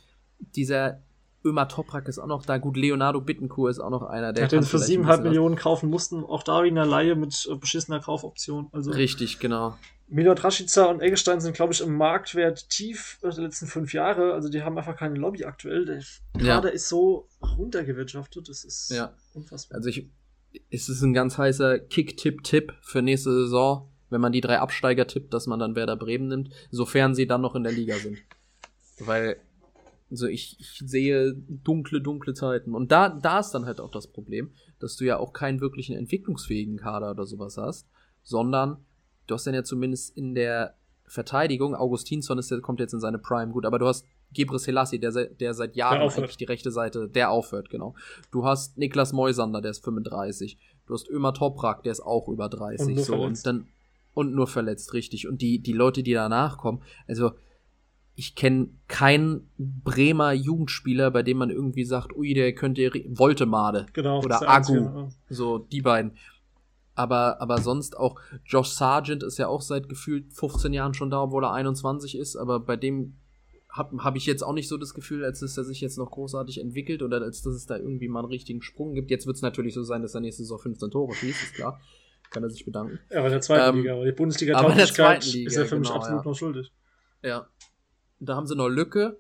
dieser Ömer Toprak ist auch noch da. Gut, Leonardo Bittencourt ist auch noch einer, der. Der den für 7,5 Millionen kaufen mussten. Auch da wie in der Laie mit äh, beschissener Kaufoption. Also Richtig, genau. Milot Rashica und Eggestein sind, glaube ich, im Marktwert tief der letzten fünf Jahre. Also die haben einfach keine Lobby aktuell. Der Kader ja. ist so runtergewirtschaftet. Das ist ja. unfassbar. Also ich, es ist ein ganz heißer Kick-Tipp-Tipp für nächste Saison, wenn man die drei Absteiger tippt, dass man dann Werder Bremen nimmt, sofern sie dann noch in der Liga sind. Weil also ich, ich sehe dunkle, dunkle Zeiten. Und da, da ist dann halt auch das Problem, dass du ja auch keinen wirklichen entwicklungsfähigen Kader oder sowas hast, sondern du hast dann ja zumindest in der Verteidigung, Augustinsson ist, der kommt jetzt in seine Prime, gut, aber du hast Gebre Selassie, der, der seit Jahren der eigentlich die rechte Seite, der aufhört, genau. Du hast Niklas Moisander, der ist 35. Du hast Ömer Toprak, der ist auch über 30, und so, verletzt. und dann, und nur verletzt, richtig. Und die, die Leute, die danach kommen, also, ich kenne keinen Bremer Jugendspieler, bei dem man irgendwie sagt, ui, der könnte Voltemade genau, oder Agu, ja. so die beiden. Aber, aber sonst auch Josh Sargent ist ja auch seit gefühlt 15 Jahren schon da, obwohl er 21 ist, aber bei dem habe hab ich jetzt auch nicht so das Gefühl, als dass er sich jetzt noch großartig entwickelt oder als dass es da irgendwie mal einen richtigen Sprung gibt. Jetzt wird es natürlich so sein, dass er nächste Saison 15 Tore schießt, ist klar. Kann er sich bedanken. Ja, aber in der zweiten ähm, Liga, aber die Bundesliga aber der zweiten Liga, ist er für mich genau, absolut ja. noch schuldig. Ja, da haben sie noch Lücke,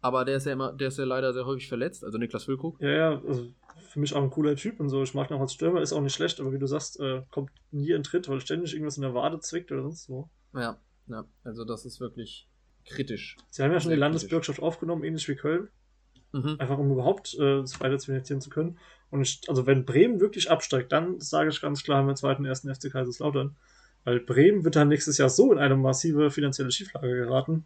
aber der ist ja immer, der ist ja leider sehr häufig verletzt, also Niklas Füllkrug. Ja, ja, also für mich auch ein cooler Typ und so. Ich mag ihn auch als Stürmer, ist auch nicht schlecht, aber wie du sagst, äh, kommt nie in Tritt, weil ständig irgendwas in der Wade zwickt oder sonst wo. Ja. Ja, also das ist wirklich kritisch. Sie haben ja schon Sehr die Landesbürgschaft kritisch. aufgenommen, ähnlich wie Köln. Mhm. Einfach um überhaupt äh, weiter zu finanzieren zu können. Und ich, also wenn Bremen wirklich absteigt, dann sage ich ganz klar, haben wir zweiten ersten FC Kaiserslautern. Weil Bremen wird dann nächstes Jahr so in eine massive finanzielle Schieflage geraten.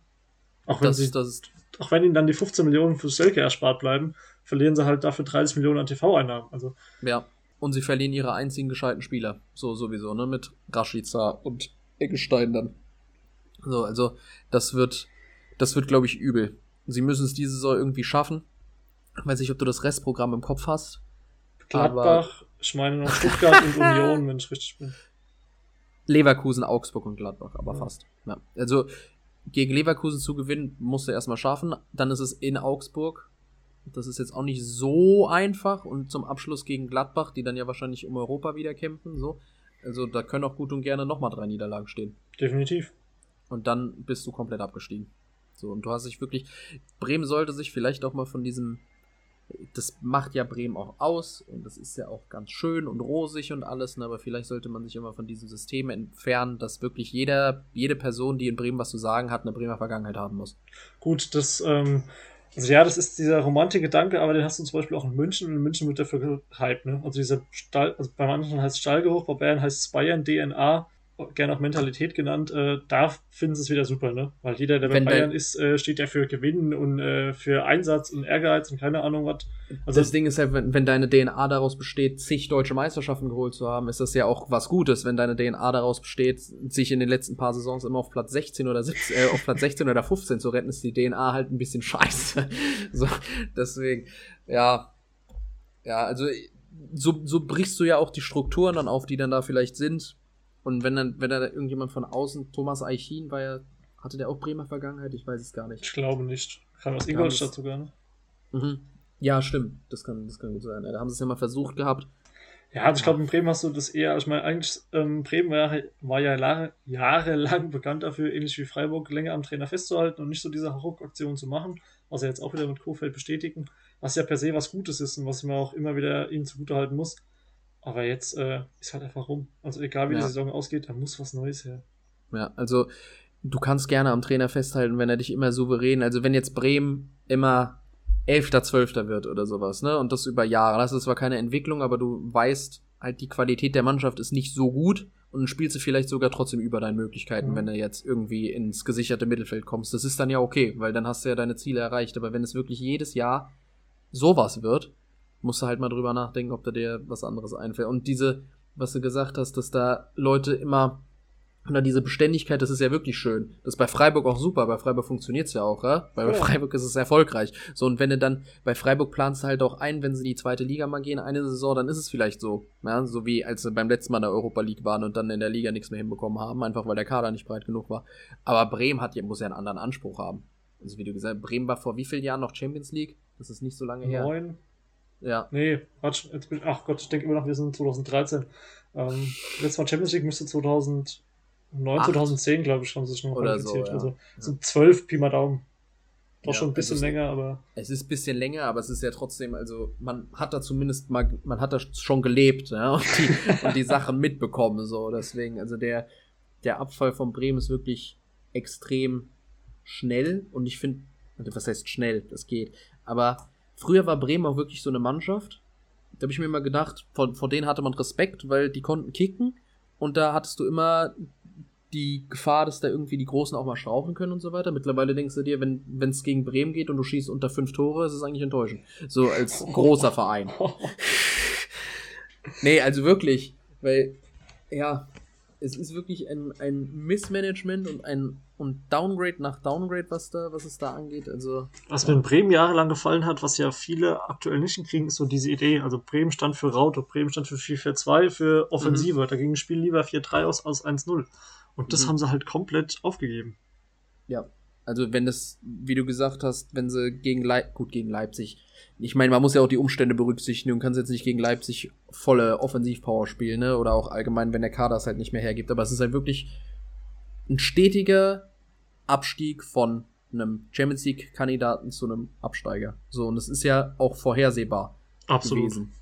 Auch wenn, das, sie, das auch wenn ihnen dann die 15 Millionen für Selke erspart bleiben, verlieren sie halt dafür 30 Millionen an TV-Einnahmen. Also, ja, und sie verlieren ihre einzigen gescheiten Spieler. So sowieso, ne? Mit Rashica und Eggestein dann. So, also das wird, das wird, glaube ich, übel. Sie müssen es diese Saison irgendwie schaffen. Ich weiß nicht, ob du das Restprogramm im Kopf hast. Gladbach, ich meine noch Stuttgart und Union, wenn ich richtig bin. Leverkusen, Augsburg und Gladbach, aber ja. fast. Ja. Also gegen Leverkusen zu gewinnen, musst du erstmal schaffen. Dann ist es in Augsburg. Das ist jetzt auch nicht so einfach. Und zum Abschluss gegen Gladbach, die dann ja wahrscheinlich um Europa wieder kämpfen. So. Also da können auch gut und gerne nochmal drei Niederlagen stehen. Definitiv. Und dann bist du komplett abgestiegen. So, und du hast dich wirklich. Bremen sollte sich vielleicht auch mal von diesem das macht ja Bremen auch aus und das ist ja auch ganz schön und rosig und alles, ne, aber vielleicht sollte man sich immer von diesem System entfernen, dass wirklich jeder, jede Person, die in Bremen was zu sagen hat, eine Bremer Vergangenheit haben muss. Gut, das, ähm, also ja, das ist dieser Romantik-Gedanke, aber den hast du zum Beispiel auch in München und in München wird dafür gehypt, ne? Also dieser Stall, also bei manchen heißt es Stallgeruch, bei Bayern heißt es Bayern DNA gerne auch Mentalität genannt, äh, da finden sie es wieder super, ne? Weil jeder, der bei Bayern ist, äh, steht ja für Gewinnen und äh, für Einsatz und Ehrgeiz und keine Ahnung was. Also das Ding ist ja, wenn, wenn deine DNA daraus besteht, zig deutsche Meisterschaften geholt zu haben, ist das ja auch was Gutes, wenn deine DNA daraus besteht, sich in den letzten paar Saisons immer auf Platz 16 oder 17, äh, auf Platz 16 oder 15 zu retten, ist die DNA halt ein bisschen scheiße. so, deswegen, ja, ja, also so, so brichst du ja auch die Strukturen dann auf, die dann da vielleicht sind und wenn dann, wenn da irgendjemand von außen, Thomas Eichin war ja, hatte der auch Bremer Vergangenheit? Ich weiß es gar nicht. Ich glaube nicht. Kam aus Ingolstadt sogar, ne? Mhm. Ja, stimmt. Das kann, das kann gut sein. Da haben sie es ja mal versucht gehabt. Ja, also ich glaube, in Bremen hast du das eher, ich meine, eigentlich, ähm, Bremen war, war ja Jahre, jahrelang bekannt dafür, ähnlich wie Freiburg, länger am Trainer festzuhalten und nicht so diese Hauruck-Aktion zu machen, was er jetzt auch wieder mit Kofeld bestätigen, was ja per se was Gutes ist und was man auch immer wieder ihnen zugutehalten muss. Aber jetzt äh, ist halt einfach rum. Also egal wie ja. die Saison ausgeht, da muss was Neues her. Ja, also du kannst gerne am Trainer festhalten, wenn er dich immer souverän, also wenn jetzt Bremen immer Elfter, Zwölfter wird oder sowas, ne? Und das über Jahre. Das ist zwar keine Entwicklung, aber du weißt halt, die Qualität der Mannschaft ist nicht so gut und spielst du vielleicht sogar trotzdem über deinen Möglichkeiten, mhm. wenn du jetzt irgendwie ins gesicherte Mittelfeld kommst. Das ist dann ja okay, weil dann hast du ja deine Ziele erreicht. Aber wenn es wirklich jedes Jahr sowas wird, musst du halt mal drüber nachdenken, ob da dir was anderes einfällt. Und diese, was du gesagt hast, dass da Leute immer oder diese Beständigkeit, das ist ja wirklich schön. Das ist bei Freiburg auch super. Bei Freiburg funktioniert's ja auch, ja? Bei ja. Freiburg ist es erfolgreich. So, und wenn du dann, bei Freiburg planst du halt auch ein, wenn sie die zweite Liga mal gehen, eine Saison, dann ist es vielleicht so. Ja? So wie als sie beim letzten Mal in der Europa League waren und dann in der Liga nichts mehr hinbekommen haben, einfach weil der Kader nicht breit genug war. Aber Bremen hat, muss ja einen anderen Anspruch haben. Also wie du gesagt hast, Bremen war vor wie vielen Jahren noch Champions League? Das ist nicht so lange her. Neun. Ja. Nee, Quatsch, jetzt bin, ach Gott, ich denke immer noch, wir sind 2013. Ähm, letztes Mal Champions League müsste 2009, Acht. 2010, glaube ich, haben sie sich noch Oder so, ja. Also sind zwölf Pi mal Daumen. Doch ja, schon ein bisschen länger, aber. Es ist ein bisschen länger, aber es ist ja trotzdem, also man hat da zumindest mal, man hat da schon gelebt, ja, und die, und die Sachen mitbekommen, so. Deswegen, also der, der Abfall von Bremen ist wirklich extrem schnell und ich finde, was heißt schnell, das geht, aber Früher war Bremen auch wirklich so eine Mannschaft. Da habe ich mir immer gedacht, vor, vor denen hatte man Respekt, weil die konnten kicken und da hattest du immer die Gefahr, dass da irgendwie die Großen auch mal strauchen können und so weiter. Mittlerweile denkst du dir, wenn es gegen Bremen geht und du schießt unter fünf Tore, ist es eigentlich enttäuschend. So als großer Verein. nee, also wirklich, weil, ja, es ist wirklich ein, ein Missmanagement und ein und Downgrade nach Downgrade, was da, was es da angeht. Also, was mir in Bremen jahrelang gefallen hat, was ja viele aktuell nicht hinkriegen, ist so diese Idee. Also Bremen stand für Raute, Bremen stand für 4-4-2, für Offensive. Mhm. Da ging ein Spiel lieber 4-3 aus als 1-0. Und das mhm. haben sie halt komplett aufgegeben. Ja. Also wenn es, wie du gesagt hast, wenn sie gegen Leipzig, gut, gegen Leipzig, ich meine, man muss ja auch die Umstände berücksichtigen und kann jetzt nicht gegen Leipzig volle Offensivpower spielen, ne? Oder auch allgemein, wenn der Kader es halt nicht mehr hergibt. Aber es ist halt wirklich ein stetiger Abstieg von einem Champions League-Kandidaten zu einem Absteiger. So, und es ist ja auch vorhersehbar Absolut. gewesen.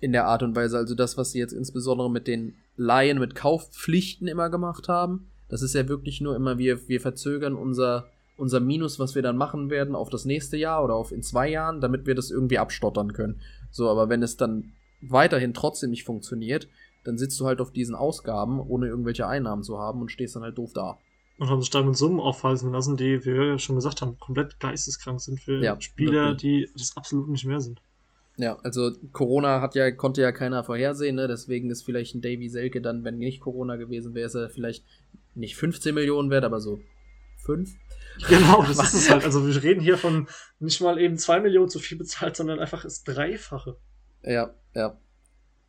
In der Art und Weise. Also das, was sie jetzt insbesondere mit den Laien, mit Kaufpflichten immer gemacht haben, Das ist ja wirklich nur immer, wir, wir verzögern unser, unser Minus, was wir dann machen werden, auf das nächste Jahr oder auf in zwei Jahren, damit wir das irgendwie abstottern können. So, aber wenn es dann weiterhin trotzdem nicht funktioniert, dann sitzt du halt auf diesen Ausgaben, ohne irgendwelche Einnahmen zu haben und stehst dann halt doof da. Und haben sich damit Summen aufhalten lassen, die, wie wir ja schon gesagt haben, komplett geisteskrank sind für ja, Spieler, die das absolut nicht mehr sind. Ja, also Corona hat ja, konnte ja keiner vorhersehen, ne? Deswegen ist vielleicht ein Davy Selke dann, wenn nicht Corona gewesen wäre, ist er vielleicht nicht 15 Millionen wert, aber so 5. Genau, das ist es halt. Also wir reden hier von nicht mal eben 2 Millionen zu viel bezahlt, sondern einfach das Dreifache. Ja, ja.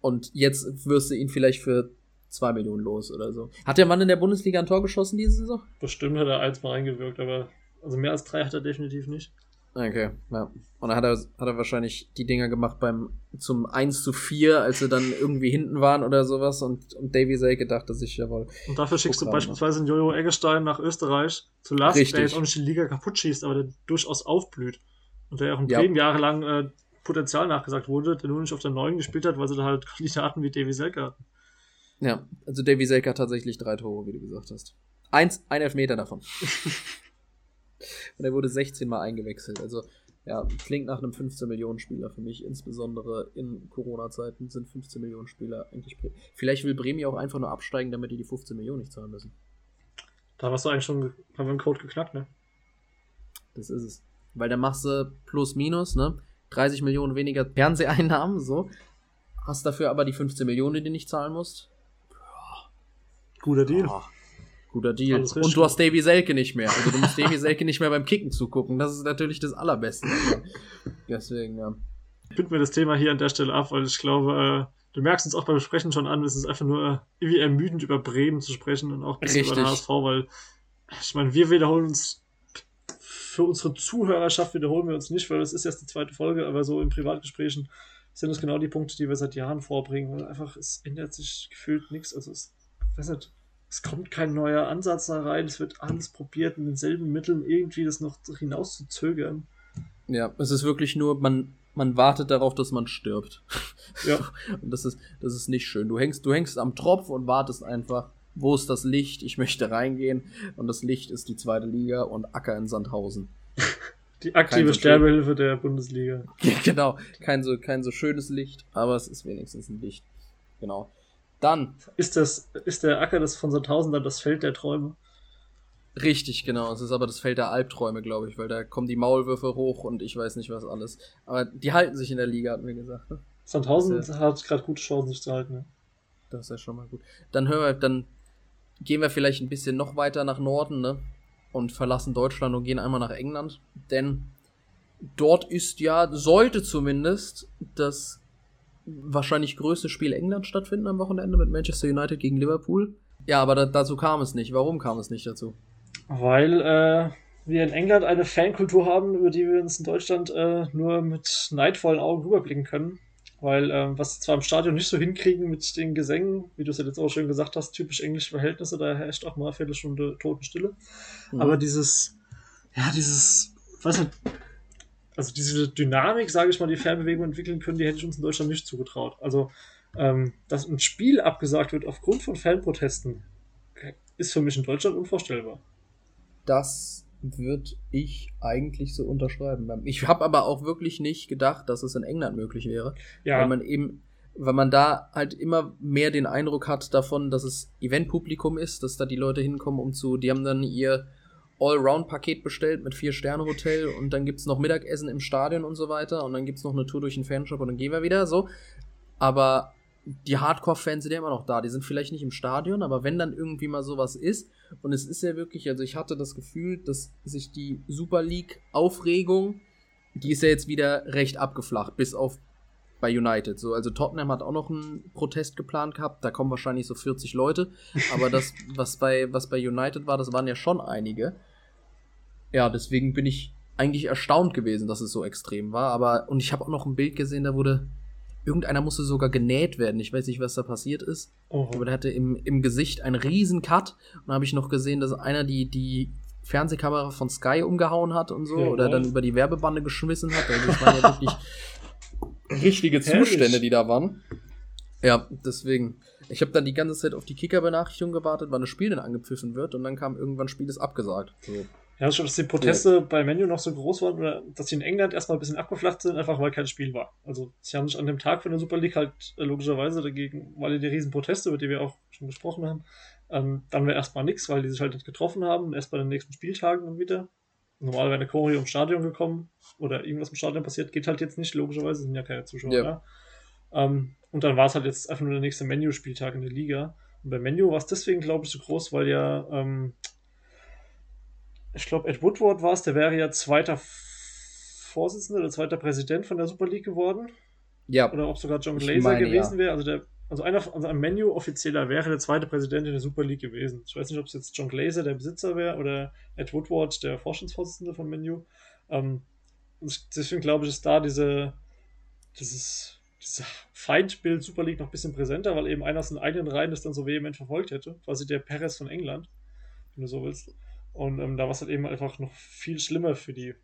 Und jetzt wirst du ihn vielleicht für 2 Millionen los oder so. Hat der Mann in der Bundesliga ein Tor geschossen diese Saison? Bestimmt hat er eins mal reingewirkt, aber also mehr als drei hat er definitiv nicht. Okay, ja. Und dann hat er, hat er wahrscheinlich die Dinger gemacht beim zum 1 zu 4, als sie dann irgendwie hinten waren oder sowas und, und Davy Selke dachte sich, jawohl. Und dafür schickst du beispielsweise einen Jojo Eggestein nach Österreich zu Last, Richtig. der jetzt auch nicht die Liga kaputt schießt, aber der durchaus aufblüht. Und der auch in Bremen ja. jahrelang äh, Potenzial nachgesagt wurde, der nur nicht auf der neuen gespielt hat, weil sie da halt Kandidaten wie Davy Selke hatten. Ja, also Davy Selke hat tatsächlich drei Tore, wie du gesagt hast. Eins, ein Elfmeter davon. Und er wurde 16 Mal eingewechselt. Also, ja, klingt nach einem 15 Millionen Spieler für mich. Insbesondere in Corona-Zeiten sind 15 Millionen Spieler eigentlich. Vielleicht will Bremen auch einfach nur absteigen, damit die die 15 Millionen nicht zahlen müssen. Da warst du eigentlich schon, haben wir einen Code geknackt, ne? Das ist es. Weil da machst du plus minus, ne? 30 Millionen weniger Fernseheinnahmen, so. Hast dafür aber die 15 Millionen, die du nicht zahlen musst. Guter Deal. Oh. Guter Deal. Und du hast Davy Selke nicht mehr. Also du musst Davy Selke nicht mehr beim Kicken zugucken. Das ist natürlich das Allerbeste. Deswegen, ja. Ich finde mir das Thema hier an der Stelle ab, weil ich glaube, äh, du merkst uns auch beim Sprechen schon an, es ist einfach nur irgendwie ermüdend über Bremen zu sprechen und auch ein bisschen Richtig. über den HSV, weil ich meine, wir wiederholen uns für unsere Zuhörerschaft wiederholen wir uns nicht, weil es ist erst die zweite Folge, aber so in Privatgesprächen sind es genau die Punkte, die wir seit Jahren vorbringen, weil einfach es ändert sich gefühlt nichts. Also es, weiß nicht, es kommt kein neuer Ansatz da rein, es wird alles probiert, mit denselben Mitteln irgendwie das noch hinaus zu zögern. Ja, es ist wirklich nur, man, man wartet darauf, dass man stirbt. Ja. und das ist, das ist nicht schön. Du hängst, du hängst am Tropf und wartest einfach, wo ist das Licht? Ich möchte reingehen. Und das Licht ist die zweite Liga und Acker in Sandhausen. Die aktive so Sterbehilfe der Bundesliga. genau, kein so, kein so schönes Licht, aber es ist wenigstens ein Licht. Genau. Dann. Ist, das, ist der Acker des von dann das Feld der Träume? Richtig, genau. Es ist aber das Feld der Albträume, glaube ich, weil da kommen die Maulwürfe hoch und ich weiß nicht was alles. Aber die halten sich in der Liga, hatten wir gesagt. Ne? Sandhausen ja, hat gerade gute Chancen, sich zu halten. Ne? Das ist ja schon mal gut. Dann hören wir, dann gehen wir vielleicht ein bisschen noch weiter nach Norden, ne? Und verlassen Deutschland und gehen einmal nach England. Denn dort ist ja, sollte zumindest das wahrscheinlich größte Spiel England stattfinden am Wochenende mit Manchester United gegen Liverpool. Ja, aber da, dazu kam es nicht. Warum kam es nicht dazu? Weil äh, wir in England eine Fankultur haben, über die wir uns in Deutschland äh, nur mit neidvollen Augen rüberblicken können. Weil, äh, was zwar im Stadion nicht so hinkriegen mit den Gesängen, wie du es ja jetzt auch schön gesagt hast, typisch englische Verhältnisse, da herrscht auch mal eine Viertelstunde Totenstille. Mhm. Aber dieses, ja, dieses, weiß nicht, also diese Dynamik, sage ich mal, die Fernbewegung entwickeln können, die hätte ich uns in Deutschland nicht zugetraut. Also, ähm, dass ein Spiel abgesagt wird aufgrund von Fanprotesten, ist für mich in Deutschland unvorstellbar. Das würde ich eigentlich so unterschreiben. Ich habe aber auch wirklich nicht gedacht, dass es in England möglich wäre. Ja. Weil man eben, weil man da halt immer mehr den Eindruck hat davon, dass es Eventpublikum ist, dass da die Leute hinkommen, um zu, die haben dann ihr Allround-Paket bestellt mit vier Sterne Hotel und dann gibt es noch Mittagessen im Stadion und so weiter und dann gibt es noch eine Tour durch den Fanshop und dann gehen wir wieder so. Aber die Hardcore-Fans sind ja immer noch da. Die sind vielleicht nicht im Stadion, aber wenn dann irgendwie mal sowas ist, und es ist ja wirklich, also ich hatte das Gefühl, dass sich die Super League-Aufregung, die ist ja jetzt wieder recht abgeflacht, bis auf bei United. So, also Tottenham hat auch noch einen Protest geplant gehabt, da kommen wahrscheinlich so 40 Leute, aber das, was bei, was bei United war, das waren ja schon einige ja, deswegen bin ich eigentlich erstaunt gewesen, dass es so extrem war. Aber, und ich habe auch noch ein Bild gesehen, da wurde, irgendeiner musste sogar genäht werden. Ich weiß nicht, was da passiert ist. Oh. Aber der hatte im, im Gesicht einen riesen Cut. Und da habe ich noch gesehen, dass einer die, die Fernsehkamera von Sky umgehauen hat und so. Ja, oder dann über die Werbebande geschmissen hat. Also das waren ja wirklich richtige Zustände, die da waren. Ja, deswegen. Ich habe dann die ganze Zeit auf die Kicker-Benachrichtigung gewartet, wann das Spiel denn angepfiffen wird und dann kam irgendwann Spiel ist abgesagt. So. Ja, schon, dass die Proteste ja. bei Menu noch so groß waren oder dass sie in England erstmal ein bisschen abgeflacht sind, einfach weil kein Spiel war. Also sie haben sich an dem Tag von der Super League halt äh, logischerweise dagegen, weil die riesen Proteste, über die wir auch schon gesprochen haben, ähm, dann wäre erstmal nichts, weil die sich halt nicht getroffen haben, erst bei den nächsten Spieltagen dann wieder. Normal wäre eine Choreo im Stadion gekommen oder irgendwas im Stadion passiert, geht halt jetzt nicht, logischerweise, sind ja keine Zuschauer ja. da. Ähm, und dann war es halt jetzt einfach nur der nächste Menu-Spieltag in der Liga. Und bei Menu war es deswegen, glaube ich, so groß, weil ja ähm, ich glaube, Ed Woodward war es, der wäre ja zweiter Vorsitzender oder zweiter Präsident von der Super League geworden. Ja. Oder ob sogar John Glazer gewesen ja. wäre. Also, der, also einer also ein Menu offizieller wäre der zweite Präsident in der Super League gewesen. Ich weiß nicht, ob es jetzt John Glazer der Besitzer wäre oder Ed Woodward der Vorstandsvorsitzende von Menu. Ähm, deswegen glaube ich, ist da diese, dieses, dieses Feindbild Super League noch ein bisschen präsenter, weil eben einer aus den eigenen Reihen das dann so vehement verfolgt hätte. Quasi der Perez von England, wenn du so willst. Und ähm, da war es halt eben einfach noch viel schlimmer für die.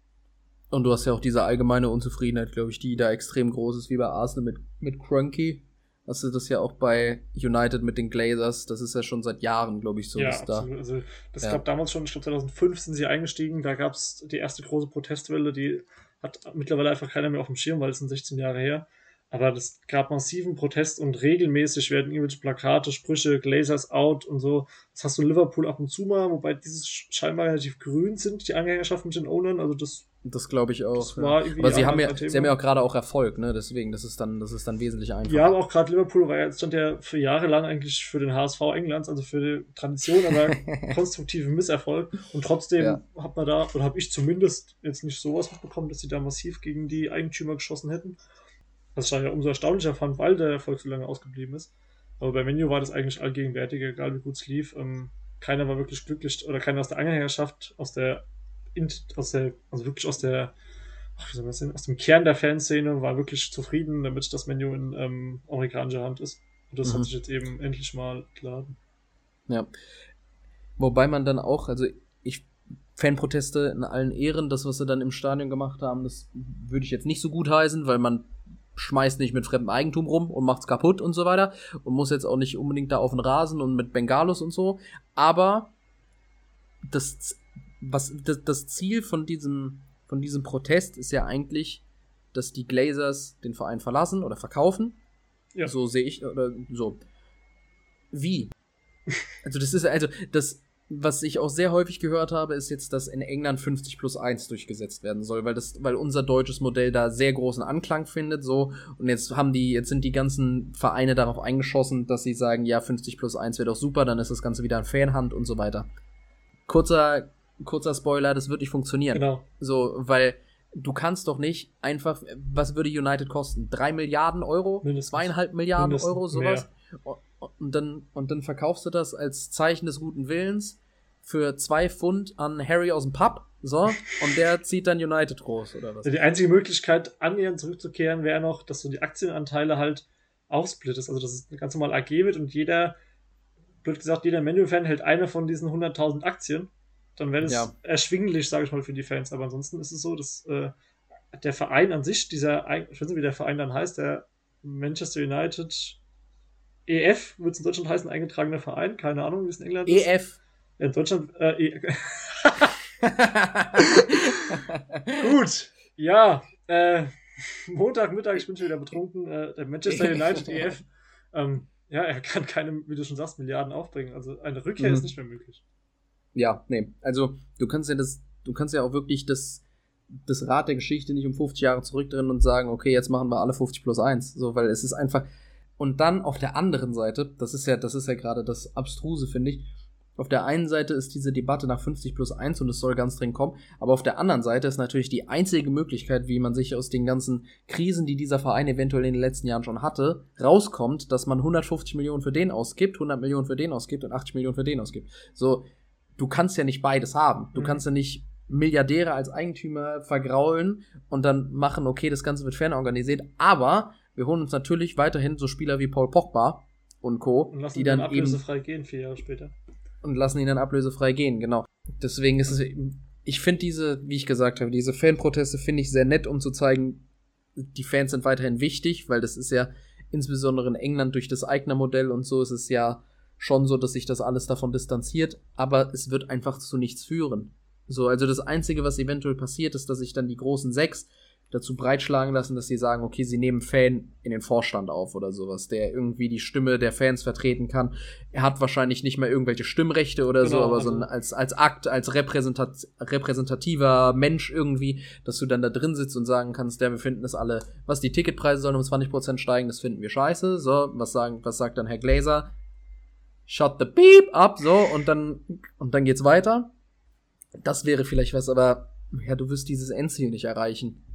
Und du hast ja auch diese allgemeine Unzufriedenheit, glaube ich, die da extrem groß ist, wie bei Arsenal mit, mit Crunky. Hast du das ja auch bei United mit den Glazers, das ist ja schon seit Jahren, glaube ich, so. Ja, da. Also, das ja. gab damals schon, ich glaube 2005 sind sie eingestiegen, da gab es die erste große Protestwelle, die hat mittlerweile einfach keiner mehr auf dem Schirm, weil es sind 16 Jahre her. Aber das gab massiven Protest und regelmäßig werden irgendwelche Plakate, Sprüche, Glazers out und so. Das hast du in Liverpool ab und zu mal, wobei dieses scheinbar relativ grün sind, die Anhängerschaften mit den Ownern. Also das. Das glaube ich auch. Ja. Aber sie haben ja, sie haben ja auch gerade auch Erfolg, ne? Deswegen, das ist dann, das ist dann wesentlich einfacher. Ja, aber auch gerade Liverpool war ja, stand ja für Jahre lang eigentlich für den HSV Englands, also für die Tradition, aber konstruktiven Misserfolg. Und trotzdem ja. hat man da, oder habe ich zumindest jetzt nicht sowas mitbekommen, dass sie da massiv gegen die Eigentümer geschossen hätten. Was ich ja umso erstaunlicher fand, weil der Erfolg so lange ausgeblieben ist. Aber bei Menu war das eigentlich allgegenwärtig, egal wie gut es lief. Ähm, keiner war wirklich glücklich, oder keiner aus der Anhängerschaft, aus der, aus der, also wirklich aus der, ach, wie soll man das denn, aus dem Kern der Fanszene war wirklich zufrieden, damit das Menu in ähm, amerikanischer Hand ist. Und das mhm. hat sich jetzt eben endlich mal geladen. Ja. Wobei man dann auch, also ich Fanproteste in allen Ehren, das, was sie dann im Stadion gemacht haben, das würde ich jetzt nicht so gut heißen, weil man schmeißt nicht mit fremdem Eigentum rum und macht's kaputt und so weiter und muss jetzt auch nicht unbedingt da auf den Rasen und mit Bengalos und so, aber das was das, das Ziel von diesem von diesem Protest ist ja eigentlich, dass die Glazers den Verein verlassen oder verkaufen. Ja. So sehe ich oder so. Wie? Also das ist also das was ich auch sehr häufig gehört habe, ist jetzt, dass in England 50 plus 1 durchgesetzt werden soll, weil das, weil unser deutsches Modell da sehr großen Anklang findet, so. Und jetzt haben die, jetzt sind die ganzen Vereine darauf eingeschossen, dass sie sagen, ja, 50 plus 1 wäre doch super, dann ist das Ganze wieder in Fanhand und so weiter. Kurzer, kurzer Spoiler, das wird nicht funktionieren. Genau. So, weil du kannst doch nicht einfach, was würde United kosten? Drei Milliarden Euro? Mindestens. Zweieinhalb Milliarden Mindestens Euro, sowas? Mehr und dann, und dann verkaufst du das als Zeichen des guten Willens für zwei Pfund an Harry aus dem Pub. So, und der zieht dann United groß, oder was? Die einzige Möglichkeit, annähernd zurückzukehren, wäre noch, dass du die Aktienanteile halt aufsplittest. Also, dass es ganz normal AG wird und jeder, blöd gesagt, jeder Menu-Fan hält eine von diesen 100.000 Aktien. Dann wäre es ja. erschwinglich, sage ich mal, für die Fans. Aber ansonsten ist es so, dass äh, der Verein an sich, dieser, ich weiß nicht, wie der Verein dann heißt, der Manchester United EF wird es in Deutschland heißen, eingetragener Verein. Keine Ahnung, wie es in England ist. EF. In Deutschland. Äh, e Gut. Ja. Äh, Montagmittag, ich bin schon wieder betrunken. Äh, der Manchester United EF. Ähm, ja, er kann keine, wie du schon sagst, Milliarden aufbringen. Also eine Rückkehr mhm. ist nicht mehr möglich. Ja, nee. Also du kannst ja das, du kannst ja auch wirklich das, das Rad der Geschichte nicht um 50 Jahre zurückdrehen und sagen, okay, jetzt machen wir alle 50 plus 1. So, weil es ist einfach, und dann auf der anderen Seite, das ist ja, das ist ja gerade das Abstruse, finde ich. Auf der einen Seite ist diese Debatte nach 50 plus 1 und es soll ganz dringend kommen, aber auf der anderen Seite ist natürlich die einzige Möglichkeit, wie man sich aus den ganzen Krisen, die dieser Verein eventuell in den letzten Jahren schon hatte, rauskommt, dass man 150 Millionen für den ausgibt, 100 Millionen für den ausgibt und 80 Millionen für den ausgibt. So, du kannst ja nicht beides haben. Du mhm. kannst ja nicht Milliardäre als Eigentümer vergraulen und dann machen, okay, das Ganze wird fernorganisiert, aber wir holen uns natürlich weiterhin so Spieler wie Paul Pogba und Co., und lassen die dann, dann ablösefrei gehen, vier Jahre später. Und lassen ihn dann ablösefrei gehen, genau. Deswegen ist es, ich finde diese, wie ich gesagt habe, diese Fanproteste finde ich sehr nett, um zu zeigen, die Fans sind weiterhin wichtig, weil das ist ja insbesondere in England durch das eigene Modell und so ist es ja schon so, dass sich das alles davon distanziert, aber es wird einfach zu nichts führen. So, also das Einzige, was eventuell passiert, ist, dass sich dann die großen sechs dazu breitschlagen lassen, dass sie sagen, okay, sie nehmen Fan in den Vorstand auf oder sowas, der irgendwie die Stimme der Fans vertreten kann. Er hat wahrscheinlich nicht mehr irgendwelche Stimmrechte oder genau, so, aber also so als, als Akt, als repräsentat repräsentativer Mensch irgendwie, dass du dann da drin sitzt und sagen kannst, ja, wir finden das alle, was die Ticketpreise sollen um 20% steigen, das finden wir scheiße. So, was sagen, was sagt dann Herr Glaser? Shut the beep up, so, und dann, und dann geht's weiter. Das wäre vielleicht was, aber ja, du wirst dieses Endziel nicht erreichen.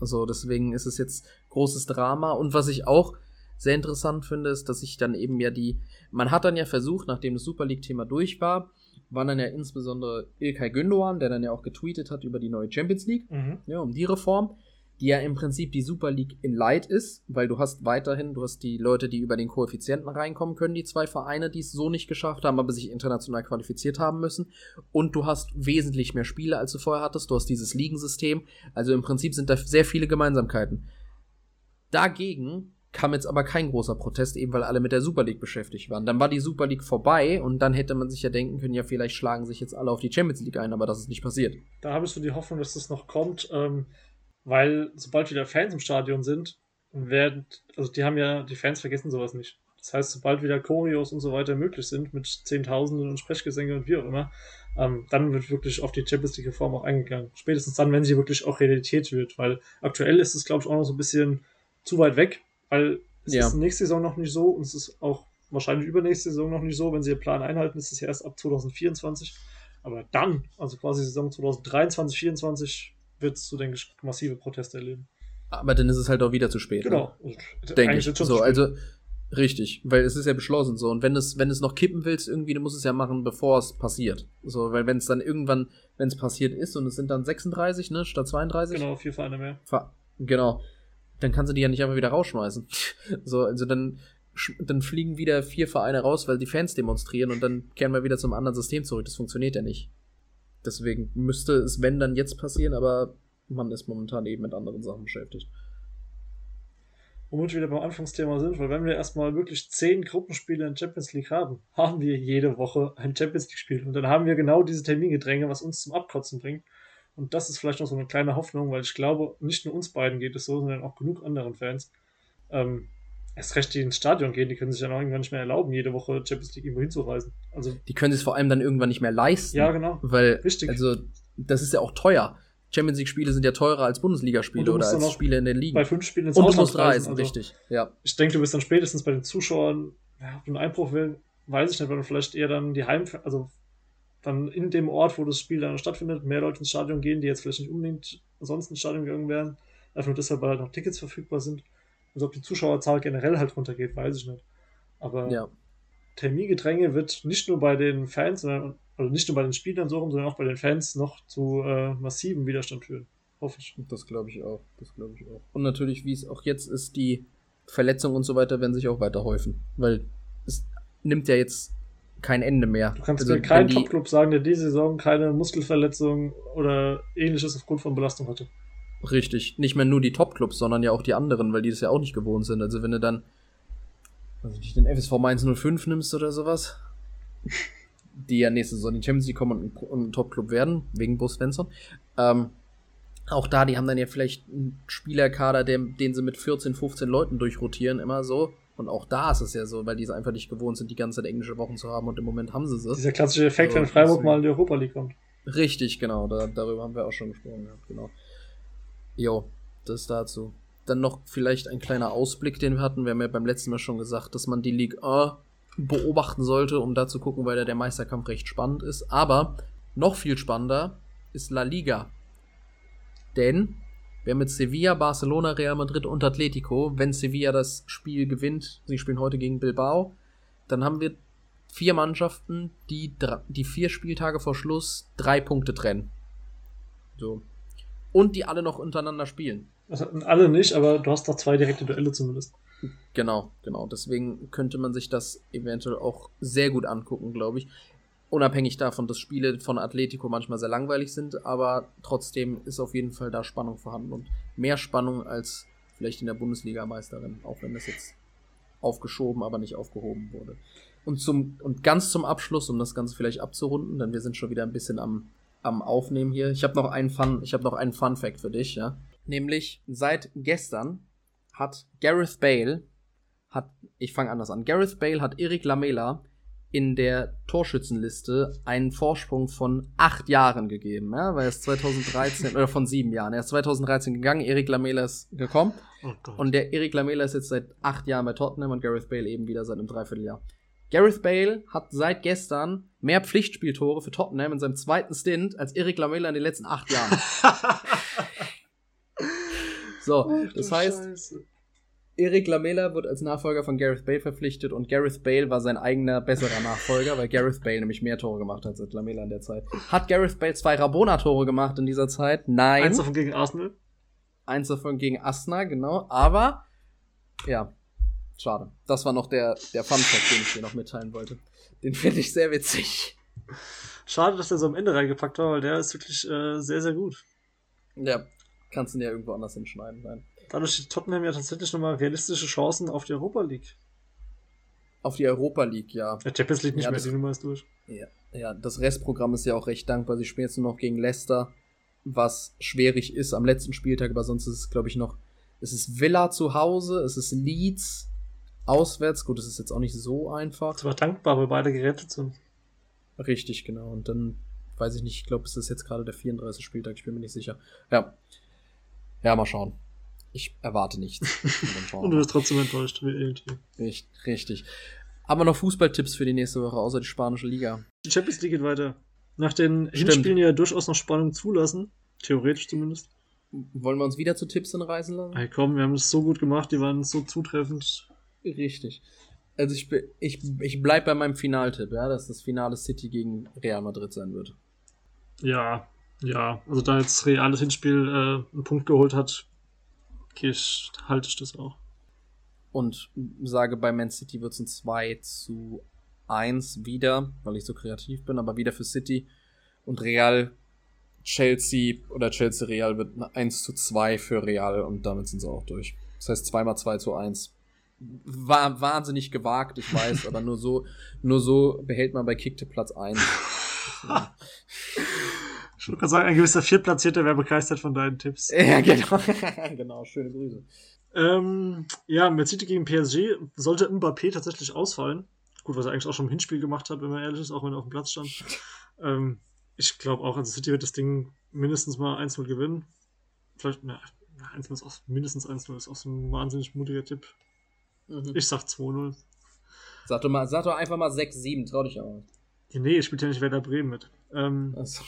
Also deswegen ist es jetzt großes Drama. Und was ich auch sehr interessant finde, ist, dass ich dann eben ja die, man hat dann ja versucht, nachdem das Super League-Thema durch war, waren dann ja insbesondere Ilkay Gündoğan, der dann ja auch getweetet hat über die neue Champions League, mhm. ja, um die Reform die ja im Prinzip die Super League in Light ist, weil du hast weiterhin, du hast die Leute, die über den Koeffizienten reinkommen können, die zwei Vereine, die es so nicht geschafft haben, aber sich international qualifiziert haben müssen. Und du hast wesentlich mehr Spiele, als du vorher hattest. Du hast dieses Ligensystem. Also im Prinzip sind da sehr viele Gemeinsamkeiten. Dagegen kam jetzt aber kein großer Protest, eben weil alle mit der Super League beschäftigt waren. Dann war die Super League vorbei und dann hätte man sich ja denken können, ja, vielleicht schlagen sich jetzt alle auf die Champions League ein, aber das ist nicht passiert. Da habe ich so die Hoffnung, dass das noch kommt. Ähm weil sobald wieder Fans im Stadion sind, werden, also die haben ja, die Fans vergessen sowas nicht. Das heißt, sobald wieder Choreos und so weiter möglich sind, mit Zehntausenden und Sprechgesänge und wie auch immer, ähm, dann wird wirklich auf die Champions League Reform auch eingegangen. Spätestens dann, wenn sie wirklich auch Realität wird, weil aktuell ist es, glaube ich, auch noch so ein bisschen zu weit weg, weil es ja. ist nächste Saison noch nicht so und es ist auch wahrscheinlich übernächste Saison noch nicht so. Wenn sie ihr Plan einhalten, ist es ja erst ab 2024. Aber dann, also quasi Saison 2023, 2024, wirst du, denke ich, massive Proteste erleben. Aber dann ist es halt auch wieder zu spät. Genau. Ne? Denke ich. So, also richtig, weil es ist ja beschlossen so. Und wenn es, wenn es noch kippen willst, irgendwie, du musst es ja machen, bevor es passiert. So, weil wenn es dann irgendwann, wenn es passiert ist und es sind dann 36, ne, statt 32. Genau, vier Vereine mehr. Genau. Dann kannst du die ja nicht einfach wieder rausschmeißen. so, also dann, dann fliegen wieder vier Vereine raus, weil die Fans demonstrieren und dann kehren wir wieder zum anderen System zurück. Das funktioniert ja nicht. Deswegen müsste es, wenn, dann jetzt passieren, aber man ist momentan eben mit anderen Sachen beschäftigt. Womit wir wieder beim Anfangsthema sind, weil wenn wir erstmal wirklich zehn Gruppenspiele in Champions League haben, haben wir jede Woche ein Champions League-Spiel. Und dann haben wir genau diese Termingedränge, was uns zum Abkotzen bringt. Und das ist vielleicht noch so eine kleine Hoffnung, weil ich glaube, nicht nur uns beiden geht es so, sondern auch genug anderen Fans. Ähm, erst recht, die ins Stadion gehen, die können sich ja noch irgendwann nicht mehr erlauben, jede Woche Champions League irgendwo hinzureisen. Also, die können sich vor allem dann irgendwann nicht mehr leisten. Ja, genau. Weil, Richtig. also, das ist ja auch teuer. Champions League-Spiele sind ja teurer als Bundesligaspiele oder als Spiele in den Ligen. Bei fünf Spielen ins Und du musst reisen, also, richtig. Ja. Ich denke, du bist dann spätestens bei den Zuschauern, ja, ob du einen Einbruch will, weiß ich nicht, weil du vielleicht eher dann die Heim, also dann in dem Ort, wo das Spiel dann stattfindet, mehr Leute ins Stadion gehen, die jetzt vielleicht nicht unbedingt ansonsten ins Stadion gegangen wären. Einfach nur deshalb, weil halt noch Tickets verfügbar sind. Also ob die Zuschauerzahl generell halt runtergeht, weiß ich nicht. Aber ja. Termingedränge wird nicht nur bei den Fans, sondern also nicht nur bei den Spielern so rum, sondern auch bei den Fans noch zu äh, massivem Widerstand führen. Hoffe ich. Das glaube ich auch. Das glaube ich auch. Und natürlich, wie es auch jetzt ist, die Verletzungen und so weiter werden sich auch weiter häufen. Weil es nimmt ja jetzt kein Ende mehr. Du kannst also, mir keinen Topclub sagen, der diese Saison keine Muskelverletzung oder ähnliches aufgrund von Belastung hatte. Richtig. Nicht mehr nur die Top-Clubs, sondern ja auch die anderen, weil die das ja auch nicht gewohnt sind. Also wenn du dann also nicht den FSV Mainz 05 nimmst oder sowas, die ja nächste Saison in die Champions League kommen und, und ein Top-Club werden, wegen Bus Svensson, ähm, auch da, die haben dann ja vielleicht einen Spielerkader, den, den sie mit 14, 15 Leuten durchrotieren, immer so. Und auch da ist es ja so, weil die es einfach nicht gewohnt sind, die ganze Zeit englische Wochen zu haben und im Moment haben sie sie. Dieser klassische Effekt, so, wenn Freiburg mal in die Europa League kommt. Richtig, genau, da, darüber haben wir auch schon gesprochen, ja, genau. Jo, das dazu. Dann noch vielleicht ein kleiner Ausblick, den wir hatten. Wir haben ja beim letzten Mal schon gesagt, dass man die Ligue 1 beobachten sollte, um da zu gucken, weil da der Meisterkampf recht spannend ist. Aber noch viel spannender ist La Liga. Denn wer mit Sevilla, Barcelona, Real Madrid und Atletico, wenn Sevilla das Spiel gewinnt, sie spielen heute gegen Bilbao, dann haben wir vier Mannschaften, die, die vier Spieltage vor Schluss drei Punkte trennen. So und die alle noch untereinander spielen. Also alle nicht, aber du hast doch zwei direkte Duelle zumindest. Genau, genau. Deswegen könnte man sich das eventuell auch sehr gut angucken, glaube ich. Unabhängig davon, dass Spiele von Atletico manchmal sehr langweilig sind, aber trotzdem ist auf jeden Fall da Spannung vorhanden und mehr Spannung als vielleicht in der Bundesliga Meisterin, auch wenn das jetzt aufgeschoben, aber nicht aufgehoben wurde. Und zum und ganz zum Abschluss, um das Ganze vielleicht abzurunden, denn wir sind schon wieder ein bisschen am am Aufnehmen hier. Ich habe noch einen Fun, ich habe noch einen Fun Fact für dich, ja. Nämlich seit gestern hat Gareth Bale hat ich fange anders an. Gareth Bale hat Erik Lamela in der Torschützenliste einen Vorsprung von acht Jahren gegeben, ja, weil er ist 2013 oder von sieben Jahren. Er ist 2013 gegangen, Erik Lamela ist gekommen oh und der Erik Lamela ist jetzt seit acht Jahren bei Tottenham und Gareth Bale eben wieder seit einem Dreivierteljahr. Gareth Bale hat seit gestern mehr Pflichtspieltore für Tottenham in seinem zweiten Stint als Erik Lamela in den letzten acht Jahren. so, Ach, das heißt, Scheiße. Erik Lamela wird als Nachfolger von Gareth Bale verpflichtet und Gareth Bale war sein eigener besserer Nachfolger, weil Gareth Bale nämlich mehr Tore gemacht hat als Lamela in der Zeit. Hat Gareth Bale zwei Rabona-Tore gemacht in dieser Zeit? Nein. Eins davon gegen Arsenal? Eins davon gegen Arsenal, genau. Aber, ja, schade. Das war noch der, der Fun-Fact, den ich dir noch mitteilen wollte. Den finde ich sehr witzig. Schade, dass der so am Ende reingepackt war, weil der ist wirklich äh, sehr, sehr gut. Ja, kannst du ihn ja irgendwo anders hinschneiden. Nein. Dadurch steht Tottenham ja tatsächlich nochmal realistische Chancen auf die Europa League. Auf die Europa League, ja. Der Champions League nicht ja, mehr, die Nummer ist durch. Ja, ja, das Restprogramm ist ja auch recht dankbar. Sie spielen jetzt nur noch gegen Leicester, was schwierig ist am letzten Spieltag, aber sonst ist es, glaube ich, noch. Es ist Villa zu Hause, es ist Leeds auswärts. Gut, das ist jetzt auch nicht so einfach. Es war dankbar, weil beide gerettet sind. Richtig, genau. Und dann weiß ich nicht, ich glaube, es ist jetzt gerade der 34. Spieltag, ich bin mir nicht sicher. Ja. Ja, mal schauen. Ich erwarte nichts. Und du bist trotzdem enttäuscht, wie irgendwie. Richtig, richtig. Aber noch Fußballtipps für die nächste Woche, außer die spanische Liga. Die Champions League geht weiter. Nach den Stimmt. Hinspielen ja durchaus noch Spannung zulassen. Theoretisch zumindest. Wollen wir uns wieder zu Tipps hinreißen lassen? Hey, komm, wir haben es so gut gemacht, die waren so zutreffend. Richtig. Also ich, ich, ich bleib bei meinem Finaltipp, ja, dass das Finale City gegen Real Madrid sein wird. Ja, ja. Also da jetzt Real das Hinspiel äh, einen Punkt geholt hat, okay, halte ich das auch. Und sage, bei Man City wird es ein 2 zu 1 wieder, weil ich so kreativ bin, aber wieder für City. Und Real Chelsea oder Chelsea Real wird ein 1 zu 2 für Real und damit sind sie auch durch. Das heißt zweimal 2 zu 1. War wahnsinnig gewagt, ich weiß, aber nur so, nur so behält man bei Kickte Platz 1. Ich würde gerade sagen, ein gewisser Viertplatzierter wäre begeistert von deinen Tipps. Ja, genau. genau, schöne Grüße. Ähm, ja, Man City gegen PSG sollte Mbappé tatsächlich ausfallen. Gut, was er eigentlich auch schon im Hinspiel gemacht hat, wenn man ehrlich ist, auch wenn er auf dem Platz stand. ähm, ich glaube auch, also City wird das Ding mindestens mal 1-0 gewinnen. Vielleicht, na, 1 ist auch, mindestens 1-0 ist auch so ein wahnsinnig mutiger Tipp. Mhm. Ich sag 2-0. Sag doch, mal, sag doch einfach mal 6-7, trau dich auch. Nee, ich spiele ja nicht Werder Bremen mit. Ähm, also.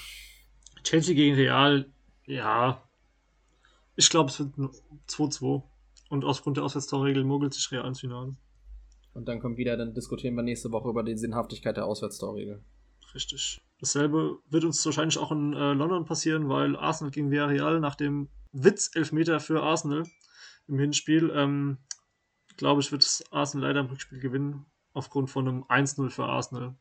Chelsea gegen Real, ja. Ich glaube, es wird 2-2. Und aufgrund der Auswärtstorregel mogelt sich Real ins Finale. Und dann kommt wieder, dann diskutieren wir nächste Woche über die Sinnhaftigkeit der Auswärtstorregel. Richtig. Dasselbe wird uns wahrscheinlich auch in äh, London passieren, weil Arsenal gegen Villarreal nach dem Witz-Elfmeter für Arsenal im Hinspiel, ähm, glaube ich, wird Arsenal leider im Rückspiel gewinnen, aufgrund von einem 1-0 für Arsenal.